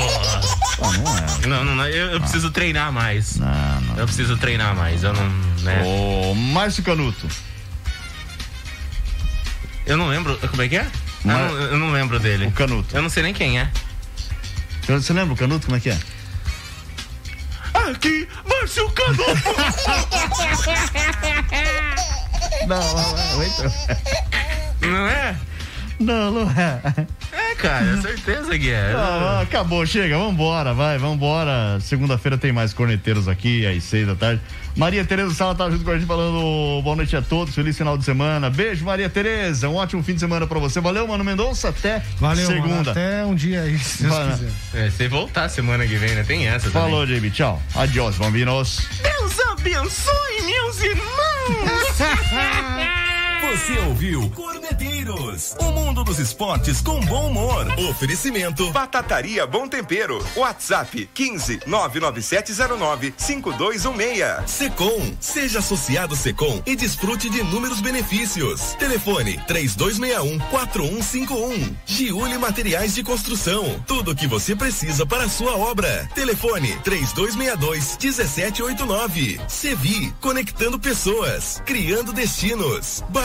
Não, não, não, eu, eu preciso treinar mais. Não, não. Eu preciso treinar mais, eu não. Né? Ô, Márcio Canuto. Eu não lembro. Como é que é? Mar- não, eu não lembro dele. O Canuto. Eu não sei nem quem é. Você lembra o Canuto? Como é que é? Aqui, Márcio Canuto! <laughs> Não, não é. Muito... Não é? Não, não é. Cara, certeza que é. Ah, acabou, chega, vambora, vai, vambora. Segunda-feira tem mais corneteiros aqui, às seis da tarde. Maria Tereza Sala tá junto com a gente falando boa noite a todos, feliz final de semana. Beijo, Maria Tereza, um ótimo fim de semana pra você. Valeu, Mano Mendonça, até Valeu, mano. segunda. Até um dia aí, se Deus Vai, quiser. É, se voltar semana que vem, né? Tem essa Falou, JB, tchau. Adiós, bambinos. Deus abençoe, meus irmãos! <laughs> Você ouviu Corneteiros, o mundo dos esportes com bom humor. Oferecimento Batataria Bom Tempero. WhatsApp 15 99709 5216. Secom, seja associado Secom e desfrute de inúmeros benefícios. Telefone 3261 4151. Giuli Materiais de Construção. Tudo o que você precisa para a sua obra. Telefone 3262 1789. Sevi, conectando pessoas, criando destinos.